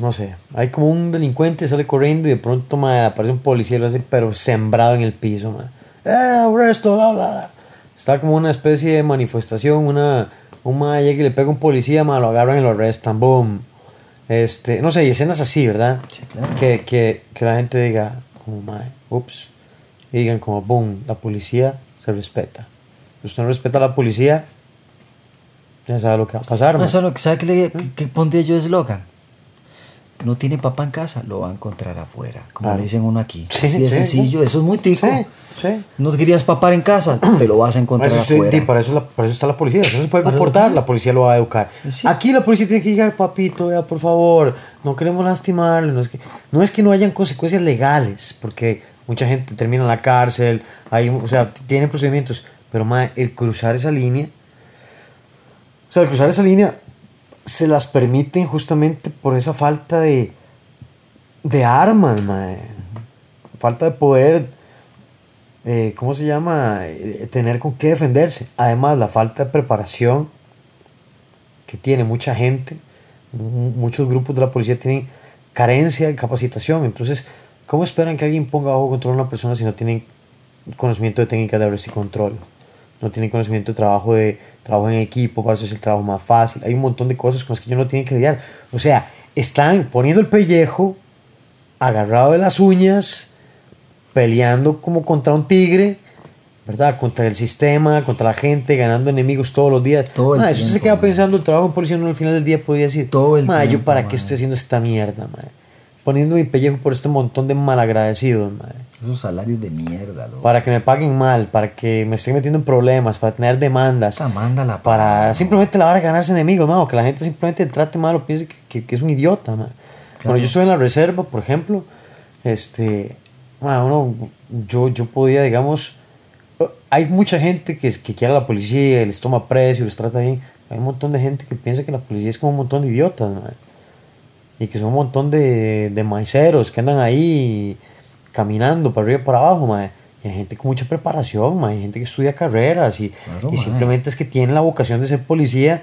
no sé, hay como un delincuente sale corriendo y de pronto ma, aparece un policía y lo hace, pero sembrado en el piso. Ma. Eh, arresto, bla, bla, bla. Está como una especie de manifestación. Una, un ma llega y le pega a un policía, ma, lo agarran y lo arrestan. Boom. Este, no sé, y escenas así, ¿verdad? Sí, claro. que, que, que la gente diga, como, ma, ups. Y digan, como, boom, la policía se respeta. Si usted no respeta a la policía, ya sabe lo que va a pasar. ma. No, solo que sabe que, le, que, que pondría yo eslogan. No tiene papá en casa, lo va a encontrar afuera, como le dicen uno aquí. Sí, Así de sí, sencillo, sí. eso es muy tico. No querías papá en casa, te lo vas a encontrar Eso estoy- afuera. di, para, eso la- para eso está la policía. Eso se puede comportar, la policía lo va a educar. Sí. Aquí la policía tiene que llegar, papito, vea, por favor, no queremos lastimarlo. No es, que, no es que no hayan consecuencias legales, porque mucha gente termina en la cárcel, hay, o sea, tiene procedimientos, pero ma, el cruzar esa línea, o sea, el cruzar esa línea se las permiten justamente por esa falta de, de armas, ma, falta de poder eh, ¿cómo se llama? Eh, tener con qué defenderse. Además, la falta de preparación que tiene mucha gente, mu- muchos grupos de la policía tienen carencia de capacitación. Entonces, ¿cómo esperan que alguien ponga bajo control a una persona si no tienen conocimiento de técnicas de arresto y control? No tienen conocimiento de trabajo, de trabajo en equipo, para eso es el trabajo más fácil. Hay un montón de cosas con las que ellos no tienen que lidiar. O sea, están poniendo el pellejo, agarrado de las uñas, peleando como contra un tigre, ¿verdad? Contra el sistema, contra la gente, ganando enemigos todos los días. Todo el Ma, eso se queda pensando el trabajo en policía, uno al final del día podría decir, Todo el "Ma, yo tiempo, para ma. qué estoy haciendo esta mierda, ma? Poniendo mi pellejo por este montón de malagradecidos, ma. Esos salarios de mierda, loco. Para que me paguen mal, para que me estén metiendo en problemas, para tener demandas, Esa manda la para simplemente la hora ganarse enemigos, ma, o que la gente simplemente trate mal o piense que, que- que es un idiota, ma. Cuando yo estuve en la reserva, por ejemplo, este, ma, uno, yo, yo podía, digamos, hay mucha gente que, que quiere a la policía, les toma precio, les trata bien. Hay un montón de gente que piensa que la policía es como un montón de idiotas, ma, y que son un montón de, de maiceros que andan ahí caminando para arriba y para abajo, ma. Y hay gente con mucha preparación, ma. hay gente que estudia carreras y, Claro, y simplemente es que tienen la vocación de ser policía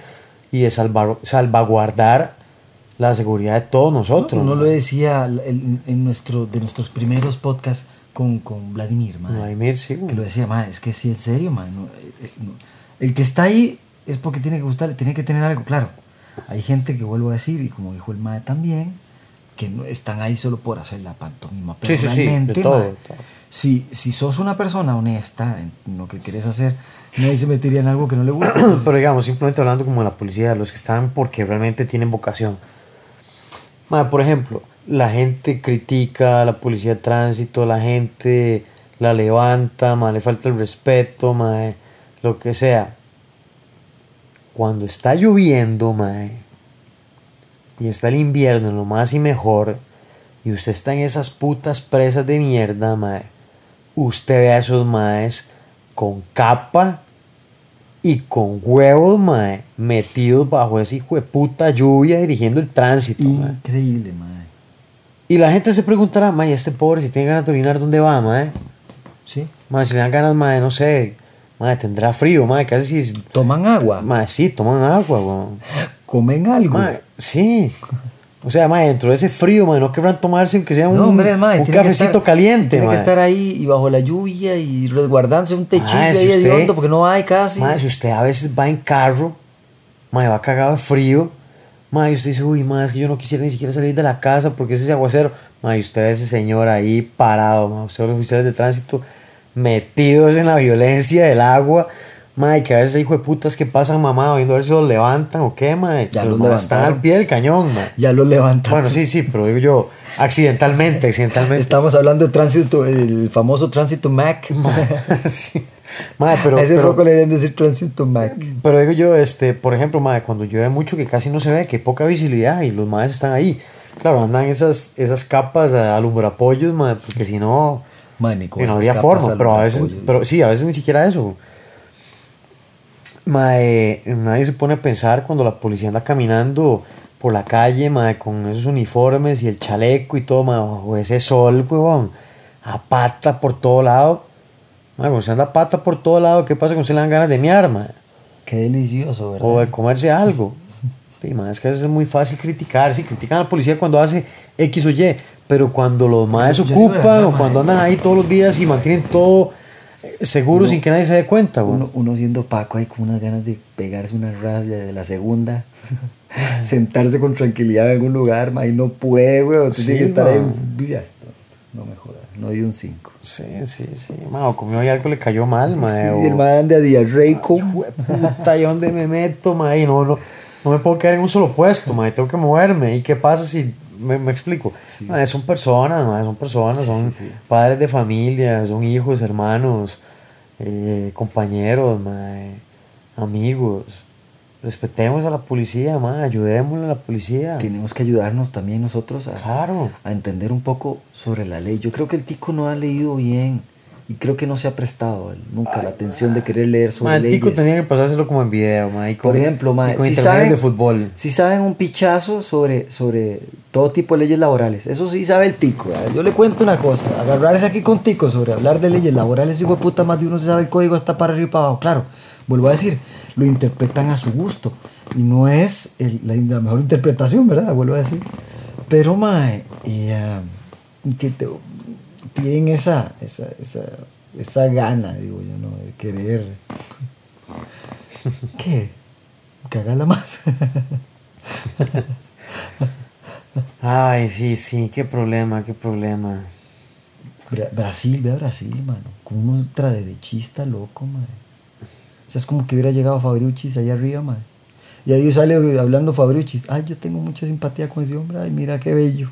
y de salvar- salvaguardar la seguridad de todos nosotros. Uno lo decía en, en nuestro, de nuestros primeros podcasts con, con Vladimir, mae. Vladimir, sí, Que lo decía, mae, es que sí, en serio, mae. no, eh, eh, no. El que está ahí es porque tiene que gustarle, tiene que tener algo, claro. Hay gente que vuelvo a decir, y como dijo el mae también, que no están ahí solo por hacer la pantomima. Pero Sí, sí, sí, realmente, todo, mae, todo. Si, si sos una persona honesta en lo que quieres hacer, nadie se metería en algo que no le gusta. Pero digamos, simplemente hablando como de la policía, los que están porque realmente tienen vocación. Ma, por ejemplo, la gente critica a la policía de tránsito, la gente la levanta, ma, le falta el respeto, ma, lo que sea. Cuando está lloviendo, ma, y está el invierno, lo más y mejor, y usted está en esas putas presas de mierda, ma, usted ve a esos maes con capa y con huevos, mae, metidos bajo esa hijo de puta lluvia dirigiendo el tránsito, mae. Increíble, mae. Y la gente se preguntará, mae, este pobre si tiene ganas de orinar, ¿dónde va, mae? Sí. Mae, si le dan ganas, mae, no sé, mae, tendrá frío, mae, casi si... Toman agua, Mae, sí, toman agua, weón. comen algo. Mae, sí. O sea, mae, dentro de ese frío, mae, no querrán tomarse aunque sea un, No, hombre, mae, un cafecito estar- caliente, Tiene que estar ahí y bajo la lluvia y resguardándose un techillo Mae, si ahí usted- hediondo porque no hay casi. Mae, si usted a veces va en carro, mae, va cagado de frío, y usted dice, uy, mae, es que yo no quisiera ni siquiera salir de la casa porque es ese aguacero. Y usted a ese señor ahí parado, mae, usted los oficiales de tránsito metidos en la violencia del agua. Mae, que a veces hijo de putas que pasan mamado viendo a ver si los levantan o qué, mae. Ya Los los están al pie del cañón, mae. Ya lo levantan. Bueno, sí, sí, pero digo yo, accidentalmente, accidentalmente. Estamos hablando de tránsito, el famoso tránsito Mac. sí. Mae, pero, a ese pero- poco le deben decir tránsito Mac. Pero digo yo, este, por ejemplo, madre, cuando llueve mucho que casi no se ve, que poca visibilidad y los madres están ahí. Claro, andan esas, esas capas a alumbrapollos, madre, porque si no, Man, que no habría forma. Pero a veces, pero sí, a veces ni siquiera eso. Nadie se pone a pensar cuando la policía anda caminando por la calle, con esos uniformes y el chaleco y todo, madre, bajo ese sol, huevón, a pata por todo lado. Madre, cuando se anda a pata por todo lado, ¿qué pasa cuando se le dan ganas de miar, madre? Qué delicioso, ¿verdad? o de comerse algo. Man, es que a veces es muy fácil criticar. Sí, critican a la policía cuando hace X o Y, pero cuando los maes ocupan ¿verdad, o cuando andan ahí todos los días y mantienen todo eh, seguro Uno- sin que nadie se dé cuenta, güey. Uno, uno siendo Paco hay con unas ganas de pegarse una rasga de la segunda, sentarse con tranquilidad en un lugar, ma, y no puede, güey. Sí, tiene que estar ahí. ma. Ya está. No me jodas, no di un 5. Sí, sí, sí. Man, o comió y algo le cayó mal, mae, o- y el man anda diarreico. Puta, ¿y dónde me meto, mae? No, no, no me puedo quedar en un solo puesto, mae. Tengo que moverme. ¿Y qué pasa si me, me explico? Sí. Son personas, mae, son personas, son sí, sí. padres de familia, son hijos, hermanos, eh, compañeros, mae, amigos. Respetemos a la policía, mae, ayudémosle a la policía. Tenemos que ayudarnos también nosotros a, Claro. a entender un poco sobre la ley. Yo creo que el tico no ha leído bien y creo que no se ha prestado él nunca la atención de querer leer sobre el tico leyes. tenía que pasárselo como en video, y con- Por ejemplo, y con si saben, de fútbol. si saben un pichazo sobre, sobre todo tipo de leyes laborales, eso sí sabe el tico. ¿verdad? Yo le cuento una cosa, agarrarse aquí con tico sobre hablar de leyes laborales, hijo de puta, más de uno se sabe el código hasta para arriba y para abajo. Claro, vuelvo a decir, lo interpretan a su gusto y no es el- la, la mejor interpretación, ¿verdad? Vuelvo a decir. Pero, mae, y, ah, y que te- tienen esa, esa, esa, esa gana, digo yo, ¿no? De querer. ¿Qué? Cagarla más. Ay, sí, sí, qué problema, qué problema. Bra- Brasil, ve a Brasil, mano. Con un ultraderechista loco, madre. O sea, es como que hubiera llegado Fabriuchis allá arriba, madre. Y ahí sale hablando Fabriuchis. Ay, yo tengo mucha simpatía con ese hombre. Ay, mira qué bello.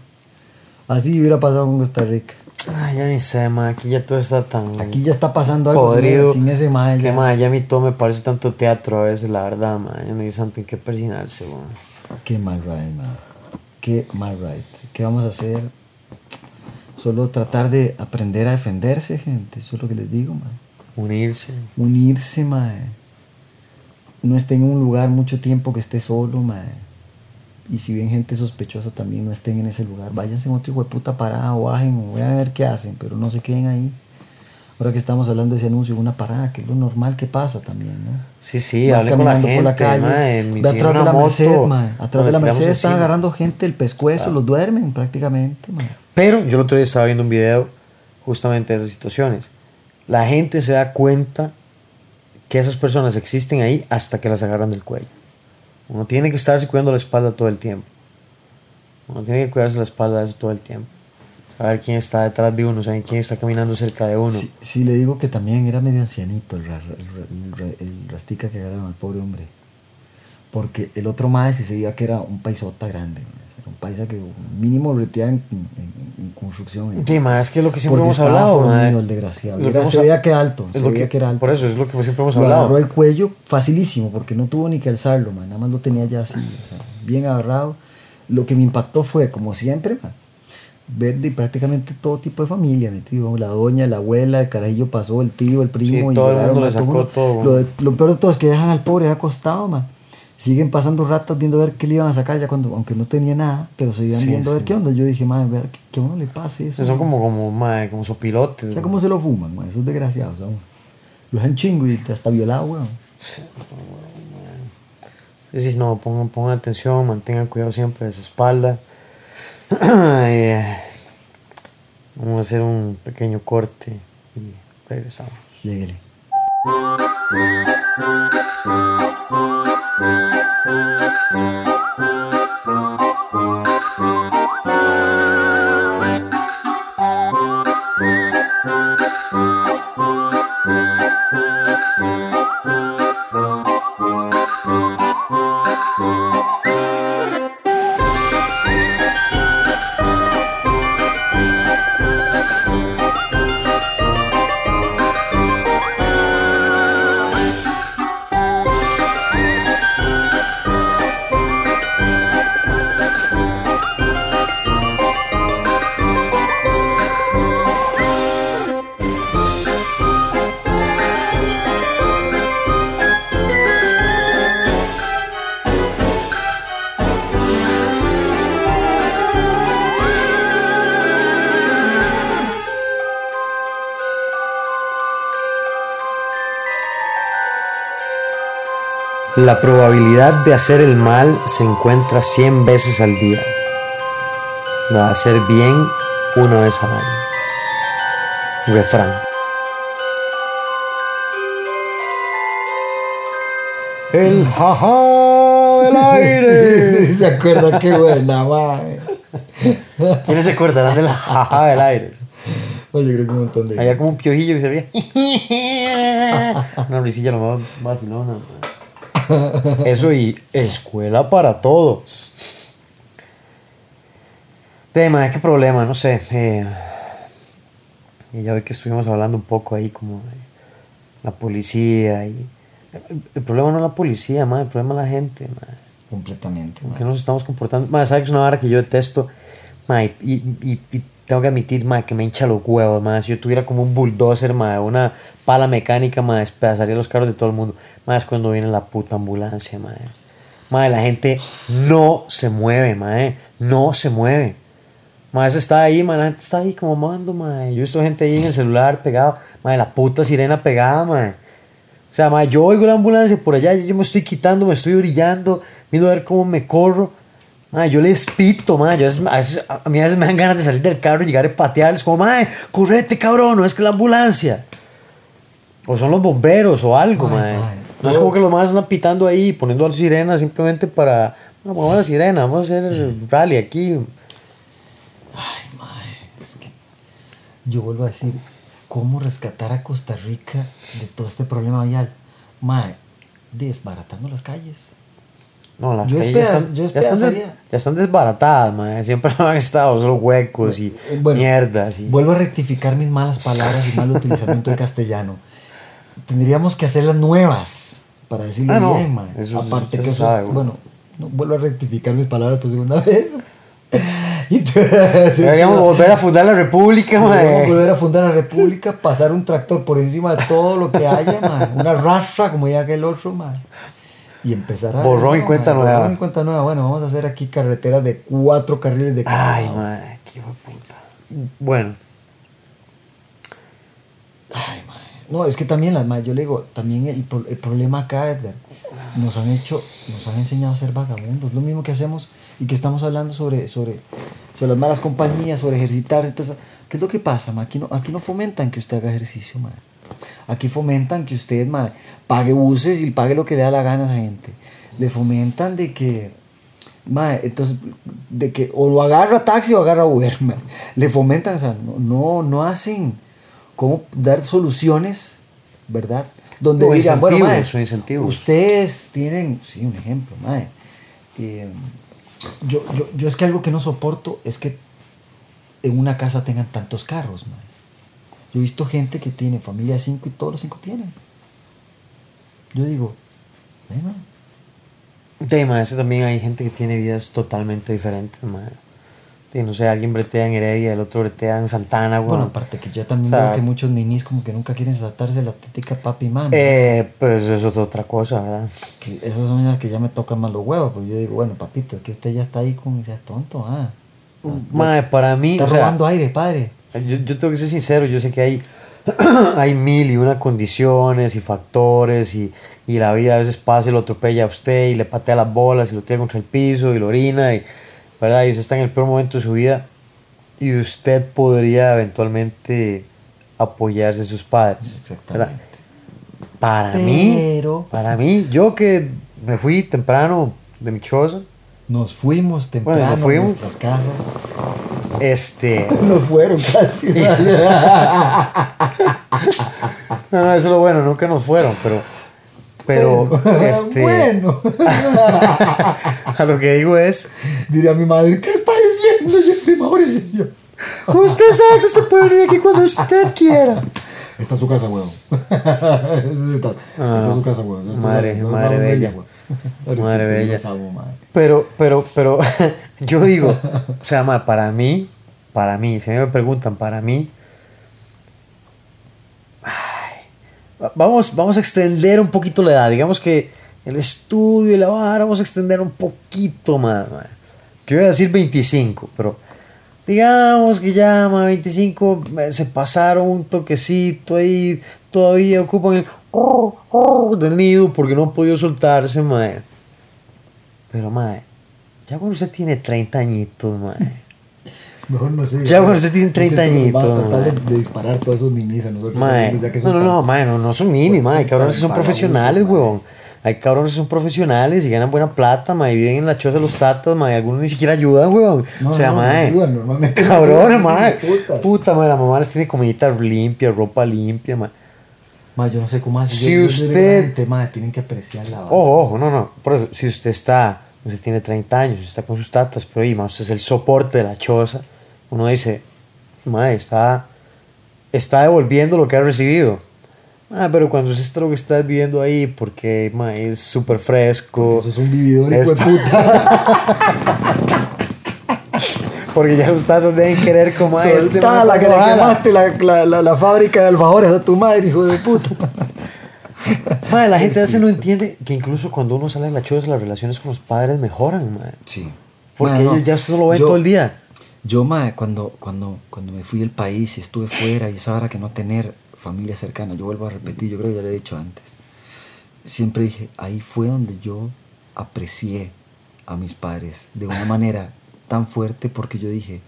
Así hubiera pasado con Costa Rica. Ay, ya ni sé, ma, aquí ya todo está tan Aquí ya está pasando algo sin- podrido. sin ese mae. Que ma, ya a mí todo me parece tanto teatro a veces, la verdad, ma. Ya no hay santo en qué persinarse, weón. Qué mal ride, man. Qué mal ride. ¿Qué vamos a hacer? Solo tratar de aprender a defenderse, gente. Eso es lo que les digo, man. Unirse. Unirse, mae. No esté en un lugar mucho tiempo que esté solo, mae. Y si ven gente sospechosa también no estén en ese lugar. Váyanse en otro hijo de puta parada o bajen o vean a ver qué hacen, pero no se queden ahí. Ahora que estamos hablando de ese anuncio, una parada, que es lo normal que pasa también, ¿no? Sí, sí, Vas con la gente, por la calle, ma, en mi- ve si en atrás de la moto, Merced, mae. Atrás de la Merced están agarrando gente el pescuezo, los duermen prácticamente, mae. Pero yo el otro día estaba viendo un video justamente de esas situaciones. La gente se da cuenta que esas personas existen ahí hasta que las agarran del cuello. Uno tiene que estarse cuidando la espalda todo el tiempo. Uno tiene que cuidarse la espalda eso todo el tiempo. Saber quién está detrás de uno, saber quién está caminando cerca de uno. Sí, sí, le digo que también era medio ancianito el, el, el ra- el rastica que agarraron al pobre hombre. Porque el otro más se veía que era un paisota grande. Un paisa que mínimo retía en, en- en construcción. en- Sí, ma, es que es lo que siempre hemos hablado, ma. el desgraciado. Hemos se veía que era alto. es se lo que- que era alto. Por eso es lo que siempre hemos Lo hablado. agarró el cuello facilísimo, porque no tuvo ni que alzarlo, man. nada más lo tenía ya así, o sea, bien agarrado. Lo que me impactó fue, como siempre, man, ver de prácticamente todo tipo de familia, metido, la doña, la abuela, el carajillo pasó, el tío, el primo. Sí, todo el mundo le sacó todo, Lo, de- lo peor de todo es que dejan al pobre acostado, man. Siguen pasando ratas viendo a ver qué le iban a sacar ya cuando, aunque no tenía nada, pero seguían Sí, viendo a ver sí. qué onda. Yo dije, man, ver que, a uno le pase eso. Son man". como, como, ma, como sopilotes. O sea, cómo se lo fuman, man, esos desgraciados, ¿sabes? Lo dejan chingo y hasta violado, weón. Sí, sí, no, pongan, pongan atención, mantengan cuidado siempre de su espalda. Eh, Vamos a hacer un pequeño corte y regresamos. Lléguele. La probabilidad de hacer el mal se encuentra 100 veces al día. La de hacer bien una vez al año. Refrán. El jaja del aire. Sí, se acuerda qué buena, mae. ¿Quiénes se acordarán del jaja del aire? Oye, creo que un montón de. Había como un piojillo que se ría. Una risilla lo más vacilona. Eso y escuela para todos. Tema, qué problema, no sé. eh, y ya ve que estuvimos hablando un poco ahí como de la policía y... El, problema no es la policía, ma, el problema es la gente, ma. Completamente. ¿Por qué nos estamos comportando? Ma, ¿sabes que es una vara que yo detesto? Ma, y, y- y tengo que admitir, ma, que me hincha los huevos, ma. Si yo tuviera como un bulldozer, ma, una pala mecánica, ma, despedazaría los carros de todo el mundo. Ma, es cuando viene la puta ambulancia, ma. Ma, la gente no se mueve, ma, no se mueve. Ma, está ahí, ma, la gente está ahí como mando, ma. Yo he visto gente ahí en el celular pegado, ma, la puta sirena pegada, ma. O sea, ma, yo oigo la ambulancia por allá, yo me estoy quitando, me estoy brillando, viendo a ver cómo me corro. Ma, yo les pito, ma. Yo a, veces, a, veces- a mí a veces me dan ganas de salir del carro y llegar a patearles, como, ma, correte, cabrón, no es que la ambulancia. O son los bomberos o algo, Ay, ma. mae. No es como que los más andan pitando ahí, poniendo la sirena simplemente para. Vamos a la sirena, vamos a hacer el rally aquí. Ay, mae. Es que. Yo vuelvo a decir, ¿cómo rescatar a Costa Rica de todo este problema vial? Mae, desbaratando las calles. No, las Yo calles ya están, yo ya, están des- ya están desbaratadas, ma. Siempre han estado solo huecos y Eh, bueno, mierdas. Y... Vuelvo a rectificar mis malas palabras y mal utilizamiento del castellano. Tendríamos que hacerlas nuevas para decirlo Ah, no, bien, mae. eso- Aparte eso que eso sabe, es- bueno, no, vuelvo a rectificar mis palabras por segunda vez. Entonces, Deberíamos que- volver a fundar la república, ma. Deberíamos volver a fundar la república, pasar un tractor por encima de todo lo que haya, mae. Una rastra, como ya aquel otro, mae. Y empezar a... Borrón y no, cuenta nueva. Borrón y cuenta nueva. Bueno, vamos a hacer aquí carreteras de cuatro carriles de cada Ay, lado. ma, qué puta. Bueno, Ay, mae. No, es que también las yo le digo, también el, el problema acá de- nos han hecho, nos han enseñado a ser vagabundos, lo mismo que hacemos y que estamos hablando sobre, sobre, sobre las malas compañías, sobre ejercitarse. ¿qué es lo que pasa? mae? Aquí no, aquí no fomentan que usted haga ejercicio, mae. Aquí fomentan que usted mae, pague buses y pague lo que le da la gana a esa gente. Le fomentan de que, mae, entonces, de que o lo agarra taxi o agarra Uber, mae. Le fomentan, o sea, no, no, no hacen cómo dar soluciones, ¿verdad? Donde digan, bueno, mae, ustedes tienen, sí, un ejemplo, mae. eh, yo, yo, yo es que algo que no soporto es que en una casa tengan tantos carros, mae. Yo he visto gente que tiene familia de cinco y todos los cinco tienen. Yo digo, bueno, de, ma, ese también hay gente que tiene vidas totalmente diferentes, ma. Sí, no sé, alguien bretea en Heredia, el otro bretea en Santana, bueno, bueno. aparte que yo también o sea, veo que muchos ninis como que nunca quieren saltarse la típica papi y mami. Eh, pues eso es otra cosa, ¿verdad? Que esas son las que ya me tocan más los huevos, porque yo digo, bueno, papito, que usted ya está ahí con, ya tonto, ah. Ma, para mí, Está sea, robando aire, padre. Yo, yo tengo que ser sincero, yo sé que hay, hay mil y una condiciones y factores y, y la vida a veces pasa y lo atropella a usted y le patea las bolas y lo tira contra el piso y lo orina y, ¿verdad? Y usted está en el peor momento de su vida y usted podría eventualmente apoyarse a sus padres. ¿verdad? Exactamente. Para mí, para mí, yo que me fui temprano de mi choza, Nos fuimos temprano Bueno, nos fuimos. a nuestras casas. este... Nos fueron casi. No, no, eso es lo bueno, nunca nos fueron, pero... Pero, este... Bueno. A lo que digo es... Diría mi madre, ¿qué está diciendo yo, mi Mauricio? Usted sabe que usted puede venir aquí cuando usted quiera. Está en su casa, weón. está, está en su casa, weón. Madre- es- madre bella. weón. Madre bella. los amo, madre. Pero, pero, pero, yo digo, o sea, ma, para mí, para mí, si a mí me preguntan, para mí, ay, va- vamos, vamos a extender un poquito la edad. Digamos que el estudio y la vara, vamos a extender un poquito más. ma. Yo voy a decir 25, pero digamos que ya, ma, 25 eh, se pasaron un toquecito ahí, todavía ocupan el del nido porque no han podido soltarse, mae. Pero, mae, ya cuando usted tiene 30 añitos, mae. Mejor no sé. Ya cuando usted tiene Yo 30 siento que nos van a añitos, tratar de, disparar todos esos ninis a nosotros. Mae, ya que no, son no, no, mae, no, no son ninis, mae. Hay cabrones que son profesionales, weón. Hay cabrones que son profesionales y ganan buena plata, mae. y Viven en la choza de los tatas, mae. Algunos ni siquiera ayudan, weón. No, o sea, no, no ayudan, normalmente no Cabrones, mae. Puta, mae. La mamá les tiene comidita limpia, ropa limpia, mae. Ma, yo no sé cómo hace. Si yo, yo usted- la gente, ma, tienen que apreciar la. Ojo, ojo, no, no. Por eso, si usted está, usted tiene 30 años, usted está con sus tatas, pero ahí, ma, usted es el soporte de la choza, uno dice, madre, está, está devolviendo lo que ha recibido. Ah, pero cuando usted está lo que está viviendo ahí, porque ma, es súper fresco, Eso es un vividor, Es- hijo de puta. porque ya los tatas deben querer como a este, la que le quemaste la, la, la, la fábrica de alfajores a tu madre, hijo de puta. Ma, la gente a veces no entiende que incluso cuando uno sale de la choza, las relaciones con los padres mejoran, ma. Sí. Porque ellos ya usted lo ven yo- todo el día. Yo, ma, cuando, cuando, cuando me fui del país y estuve fuera y esa hora que no tener familia cercana, yo vuelvo a repetir, yo creo que ya lo he dicho antes. Siempre dije, ahí fue donde yo aprecié a mis padres de una manera tan fuerte porque yo dije,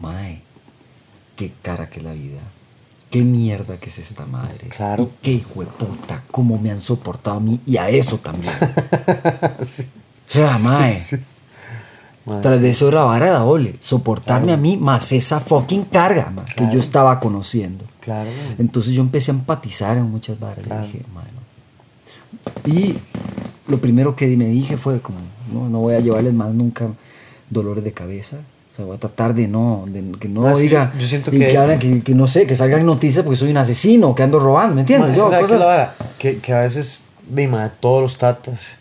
mae, qué cara que es la vida, qué mierda que es esta madre. Claro. Y qué hijo de puta, cómo me han soportado a mí y a eso también. O sea, mae. Sí. Ma, Tras sí. de eso era vara de doble. Soportarme a mí más esa fucking carga que yo estaba conociendo. Claro. Entonces yo empecé a empatizar en muchas varas. Claro. Y dije, "Mano". Y lo primero que me dije fue como, no, no voy a llevarles más nunca dolores de cabeza. O sea, voy a tratar de no, de que no Ah, diga, yo siento que- que, que, que no sé, que salgan noticias porque soy un asesino, que ando robando, ¿me entiendes? Ma, Yo, ¿sabe qué es cosas- la vara? Que, que a veces, de, todos los tatas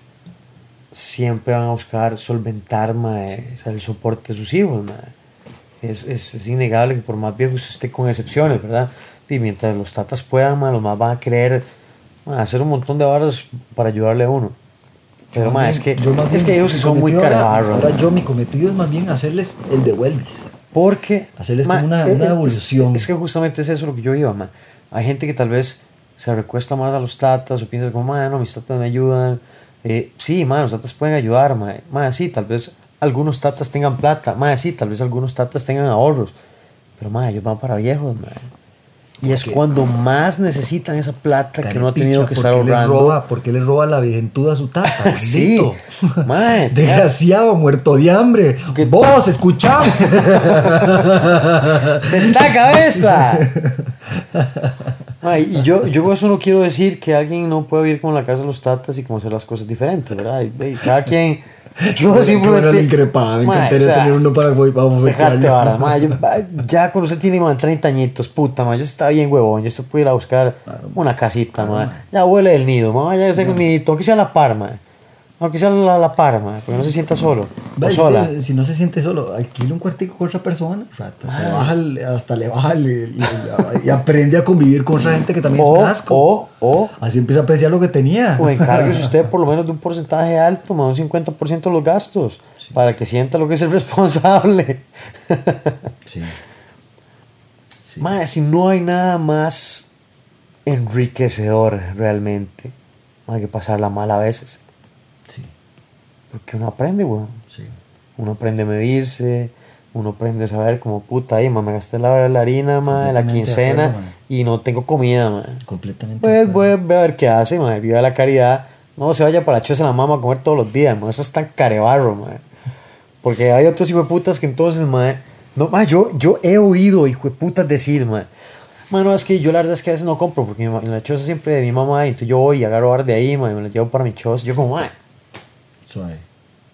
siempre van a buscar solventar ma, o sea, el soporte de sus hijos. Es, es, es innegable que por más usted esté con excepciones, ¿verdad? Y mientras los tatas puedan, ma, los más van a querer hacer un montón de varas para ayudarle a uno. Pero Más es que, yo más es que ellos son muy ahora- carabarros. Ahora yo mi cometido es más bien hacerles el de Welvis. Porque. Hacerles ma, como una- eh, una eh, evolución. Es, es que justamente es eso lo que yo iba, ma. Hay gente que tal vez se recuesta más a los tatas o piensa como, no, mis tatas me ayudan. Eh, sí, ma, los tatas pueden ayudar, ma. Ma, sí, tal vez algunos tatas tengan plata. Ma, sí, tal vez algunos tatas tengan ahorros. Pero, ma, ellos van para viejos, ma. Y es Porque- cuando más necesitan esa plata que no ha tenido que estar ¿por qué le ahorrando. roba- ¿Por qué le roba la vigentud a su tata? Sí, mae, Desgraciado, muerto de hambre. Que- Vos, escuchame. ¡Senta cabeza! Ay, y yo, yo eso no quiero decir que alguien no pueda vivir con la casa de los tatas y como hacer las cosas diferentes, ¿verdad? Cada quien. Yo Qué simplemente. increpada, me encantaría o sea, tener uno para fomentarlo. vara, mae, yo- ya cuando usted tiene man, 30 añitos, puta, man, yo estaba bien huevón, yo se puede ir a buscar una casita, man. Ya huele el nido, man, ya sea un nidito, aunque sea la par, man. Aunque sea la, la par, man, porque no se sienta solo o sola. Si no se siente solo, alquile un cuartico con otra persona. baja el- hasta le baja el- y aprende a convivir con otra gente que también es O, un asco. o, o, Así empieza a apreciar lo que tenía. o encárguese usted por lo menos de un porcentaje alto, más un 50% de los gastos, para que sienta lo que es el responsable. Sí. Sí. Si no hay nada más enriquecedor realmente, hay que pasarla mal a veces. Porque uno aprende, weón. sí. uno aprende a medirse, uno aprende a saber como puta, ahí, me gasté la, la harina, ma, la de quincena acuerdo, y no tengo comida, ma. Completamente. de Pues voy a, voy a ver qué hace, ma, viva la caridad. No se vaya para la choza de la mamá a comer todos los días, ma, eso es tan carebarro, ma. Porque hay otros hijo de putas que entonces, ma, no, ma, yo, yo he oído hijo de putas decir, ma, ma, no, es que yo la verdad es que a veces no compro, porque en la choza siempre de mi mamá, y entonces yo voy y agarro bar de ahí, ma, y me la llevo para mi choza. Yo como, ma, Suave.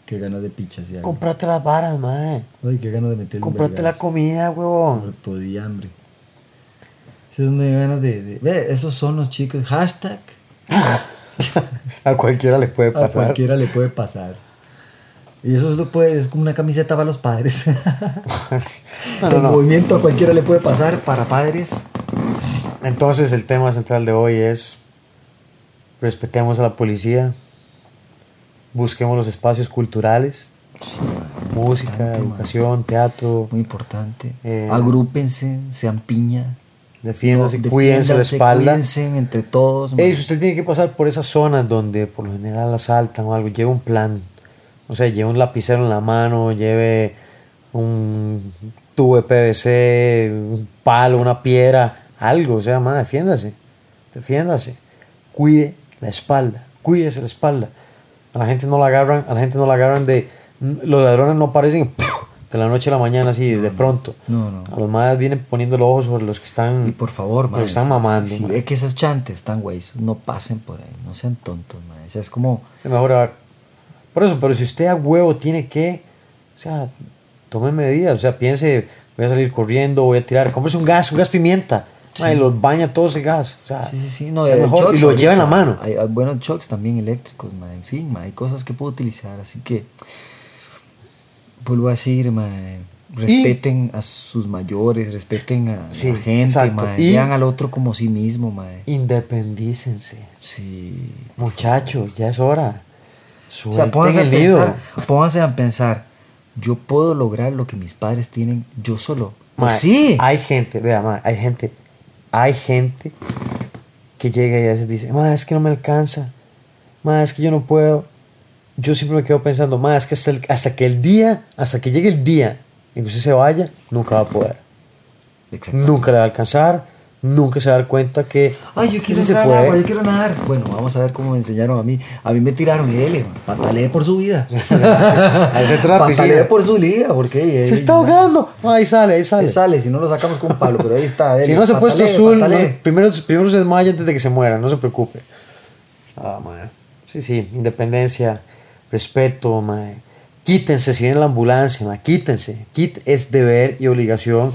Qué ganas de pichas y algo. comprate las varas, ma, Ay, qué ganas de meterle comprate la comida, huevón. De hambre. Son de ganas de, de- Ve, esos son los chicos. Hashtag. A cualquiera le puede A pasar. cualquiera le puede pasar. Y eso es, lo puede, es como una camiseta para los padres. no, no, el no. movimiento a cualquiera le puede pasar para padres. Entonces el tema central de hoy es respetemos a la policía, busquemos los espacios culturales, música, importante, educación, teatro, Muy importante. Eh, Agrúpense, sean piña. defiéndase, No, cuídense la defiéndanse, espalda. Cuídense entre todos. Ey, man. si usted tiene que pasar por esas zonas donde por lo general asaltan o algo, lleve un plan. O sea, lleve un lapicero en la mano, lleve un tubo de PVC, un palo, una piedra, algo. O sea, más, defiéndase. Defiéndase. Cuide la espalda. Cuídese la espalda. A la gente no la agarran, a la gente no la agarran de. Los ladrones no aparecen de la noche a la mañana así, de pronto. No, no. A los más vienen poniendo los ojos sobre los que están. Y por favor, que están mamando. Si, si man. ve que esos chantes están güeyes, no pasen por ahí, no sean tontos, man. O sea, es como, Se mejora. Por eso, pero si usted a huevo tiene que, o sea, tome medidas, o sea, piense, voy a salir corriendo, voy a tirar, cómprese un gas, un gas pimienta, Sí. ma, y los baña todo ese gas, o sea, sí, sí, sí, no, es hay mejor, shocks y lo ahorita, lleva en la mano. Hay, hay buenos shocks también eléctricos, man. En fin, man, hay cosas que puedo utilizar, así que vuelvo a decir, man, respeten a sus mayores, respeten a Sí, la gente, man, Y- vean al otro como sí mismo, man. Independícense, Sí. muchachos, ya es hora. O Suelten sea, pónganse a, el nido. pensar, pónganse a pensar, yo puedo lograr lo que mis padres tienen yo solo. Pues Ma, sí. Hay gente, vea, ma, hay gente, hay gente que llega y a veces dice, ma, es que no me alcanza, ma, es que yo no puedo. Yo siempre me quedo pensando, ma, es que hasta, el- hasta que el día, hasta que llegue el día en que usted se vaya, nunca va a poder. Nunca le va a alcanzar, nunca se va a dar cuenta que Ay, yo quiero sí se entrar al puede. agua, yo quiero nadar. Bueno, vamos a ver cómo me enseñaron a mí. A mí me tiraron y patalee por su vida. Se Patalee por su vida, porque Se está ahogando. No, ahí sale, ahí sale. Sale. sale, si no lo sacamos con Pablo, pero ahí está. Si no se ha puesto azul, no- primero, primero se desmaya antes de que se muera, no se preocupe. Ah, mae. Sí, sí, independencia, respeto, mae. Quítense si viene la ambulancia, mae. Quítense. Quit es deber y obligación.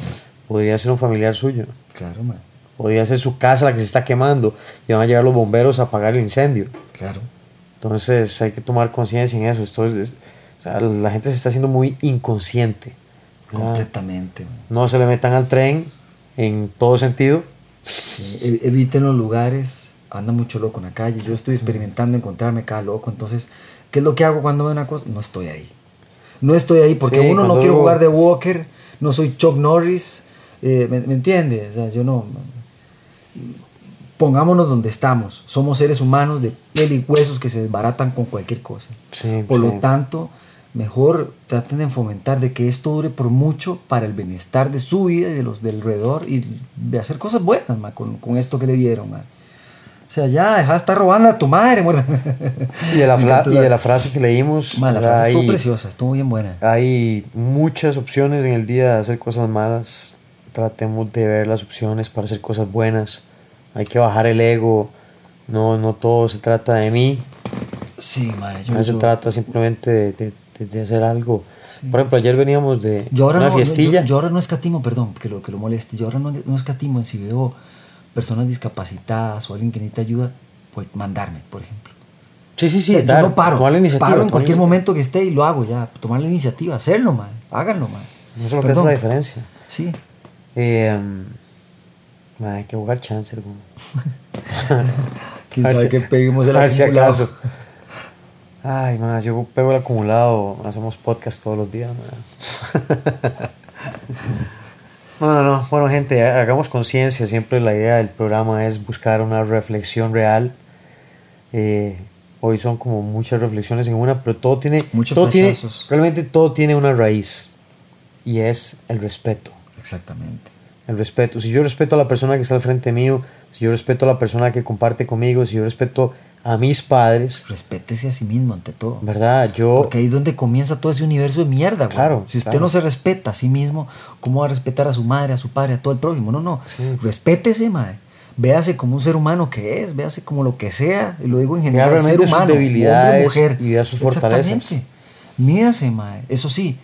Podría ser un familiar suyo. Claro, man. Podría ser su casa la que se está quemando y van a llegar los bomberos a apagar el incendio. Claro. Entonces hay que tomar conciencia en eso. Esto es- es- o sea, la gente se está haciendo muy inconsciente. Completamente, no se le metan al tren en todo sentido. Sí, e- eviten los lugares, anda mucho loco en la calle. Yo estoy experimentando encontrarme cada loco. Entonces, ¿qué es lo que hago cuando veo una cosa? No estoy ahí. No estoy ahí porque Sí, uno no quiero jugar de Walker, no soy Chuck Norris. eh, ¿me, me entiendes? O sea, yo no. Pongámonos donde estamos. Somos seres humanos de piel y huesos que se desbaratan con cualquier cosa. Sí, Por sí. lo tanto, mejor traten de fomentar de que esto dure por mucho para el bienestar de su vida y de los del alrededor y de hacer cosas buenas ma, con, con esto que le dieron. ma. O sea, ya, deja de estar robando a tu madre. Y de la, y de la frase que leímos, Ma, la frase estuvo hay, preciosa, estuvo bien buena. hay muchas opciones en el día de hacer cosas malas. Tratemos de ver las opciones para hacer cosas buenas. Hay que bajar el ego. No, no todo se trata de mí. Sí, ma, yo, No se yo- trata simplemente de, de- de- de hacer algo. Sí. Por ejemplo, ayer veníamos de yo ahora una no, fiestilla. Yo, yo ahora no escatimo, perdón, que lo, que lo moleste. Yo ahora no, no escatimo en si veo personas discapacitadas o alguien que necesita ayuda, pues mandarme, por ejemplo. sí, sí, sí. O sea, yo dar, no paro. tomar la iniciativa, paro en cualquier momento que esté y lo hago ya. Tomar la iniciativa, hacerlo, man. Háganlo, man. Eso es lo que hace la diferencia. Sí. Eh, hay que jugar chance, hermano. Quién A ver sabe si- que peguemos el a ver si acaso. Ay, man, yo pego el acumulado, hacemos podcast todos los días. No, no, no. Bueno, gente, ha- hagamos conciencia. Siempre la idea del programa es buscar una reflexión real. Eh, Hoy son como muchas reflexiones en una, pero todo tiene, Muchos todo tiene, realmente todo tiene una raíz y es el respeto. Exactamente. El respeto. Si yo respeto a la persona que está al frente mío, si yo respeto a la persona que comparte conmigo, si yo respeto a mis padres, Respétese a sí mismo ante todo. ¿verdad? Yo, Porque ahí es donde comienza todo ese universo de mierda, güey. Claro, Si usted claro. no se respeta a sí mismo, ¿cómo va a respetar a su madre, a su padre, a todo el prójimo? No, no. Sí. Respétese, madre. Véase como un ser humano que es, véase como lo que sea, y lo digo en general, realmente ser sus debilidades hombre, mujer. y vea sus fortalezas. Exactamente. Mírase, madre. Eso sí,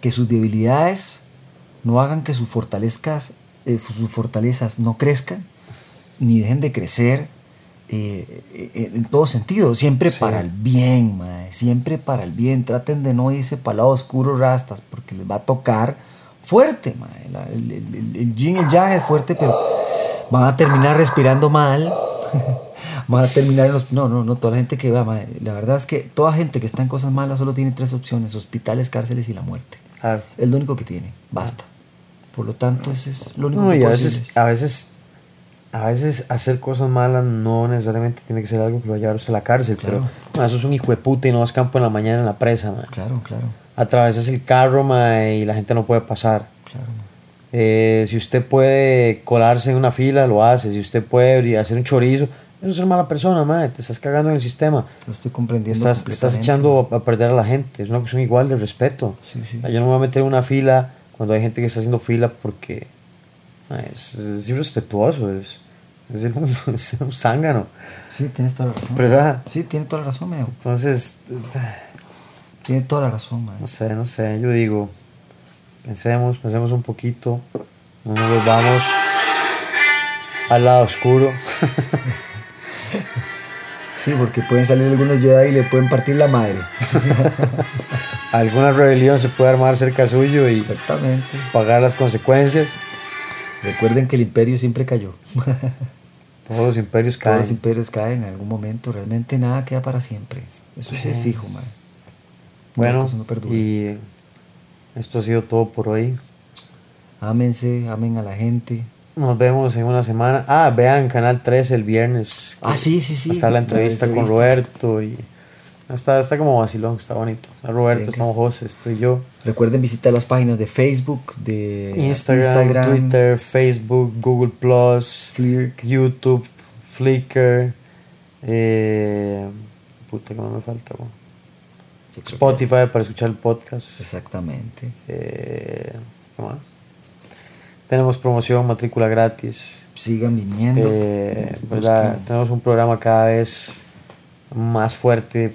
que sus debilidades no hagan que sus fortalezas, eh, sus fortalezas no crezcan, ni dejen de crecer eh, eh, en todo sentido, siempre Sí. para el bien, mae, siempre para el bien. Traten de no irse para el lado oscuro rastas, porque les va a tocar fuerte. La- el, el, el, yin y el yang es fuerte, pero van a terminar respirando mal. van a terminar en los... No, no, no, toda la gente que va, mae, la verdad es que toda gente que está en cosas malas solo tiene tres opciones, hospitales, cárceles y la muerte. claro. Es lo único que tiene, basta. Por lo tanto, ese es lo único No, que y a veces, a veces, a veces hacer cosas malas no necesariamente tiene que ser algo que lo va a llevar usted a la cárcel, Claro. pero eso es un hijo de puta y no vas campo en la mañana en la presa, ma. Claro, claro, Atravesas el carro, y la gente no puede pasar. claro. Eh, si usted puede colarse en una fila, lo hace. Si usted puede hacer un chorizo, eso es ser mala persona, ma. Te estás cagando en el sistema. Lo estoy comprendiendo. Estás, echando a, perder a la gente. Es una cuestión igual de respeto. Sí, sí. Yo no me voy a meter en una fila cuando hay gente que está haciendo fila porque ma, es, es irrespetuoso. Es, es, el- es un zángano. Sí, tienes toda la razón. ¿Verdad? Sí, tiene toda la razón, Meo. Entonces, Tiene toda la razón, man. no sé, no sé. Yo digo, pensemos, pensemos un poquito. No nos volvamos al lado oscuro. Sí, porque pueden salir algunos Jedi y le pueden partir la madre. Alguna rebelión se puede armar cerca suyo y Exactamente. pagar las consecuencias. Recuerden que el imperio siempre cayó. Todos los imperios Todos caen. los imperios caen en algún momento. Realmente nada queda para siempre. Eso sí es fijo, man. Bueno, no y esto ha sido todo por hoy. Ámense, amen a la gente. Nos vemos en una semana. Ah, vean Canal 13 el viernes. Ah, sí, sí, sí. Está la La entrevista con. Roberto y está, está como vacilón, está bonito. Está Roberto, Venga. estamos José, estoy yo. Recuerden visitar las páginas de Facebook, de Instagram, Twitter, Facebook, Google Plus. YouTube, Flickr, eh, puta que no me falta, Spotify para escuchar el podcast. Exactamente. Eh, ¿Qué más? Tenemos promoción, matrícula gratis. Sigan viniendo. Eh. Tenemos un programa cada vez más fuerte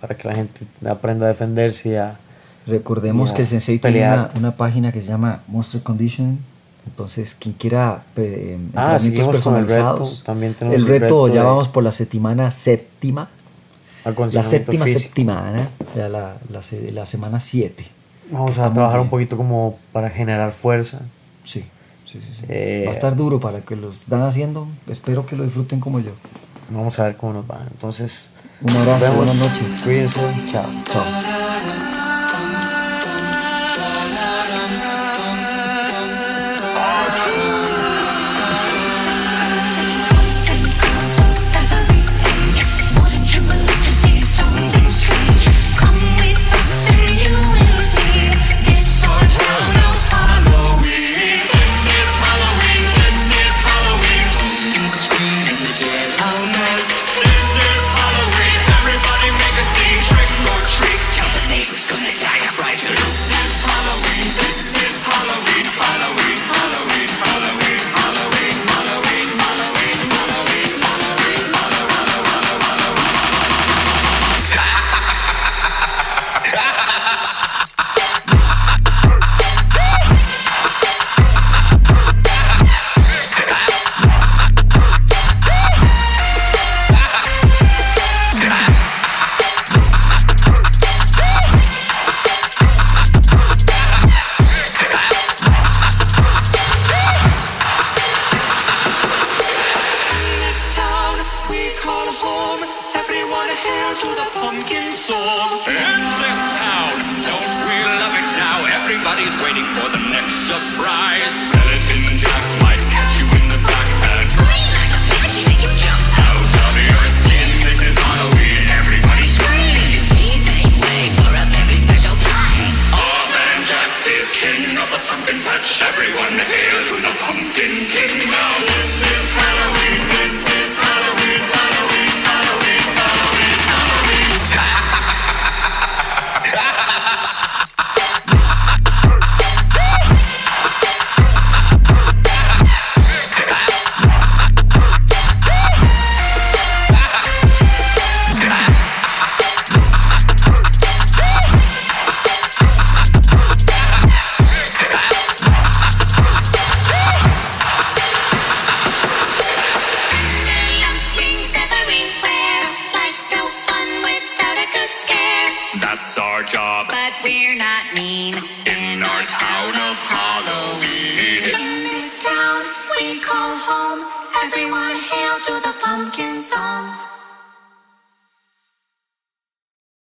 para que la gente aprenda a defenderse y a... Recordemos y a que el Sensei tiene una, una página que se llama Monster Condition. Entonces, quien quiera eh, Ah, seguimos con el reto. También tenemos el el reto, reto ya de- vamos por la semana séptima. La séptima físico. semana, ya la, la, se- la semana 7. Vamos a trabajar bien. un poquito como para generar fuerza. Sí, sí, sí. sí. Eh, Va a estar duro para que lo están haciendo. Espero que lo disfruten como yo. Vamos a ver cómo nos va. Entonces, Un abrazo, buenas noches. Cuídense. Chao. Chao.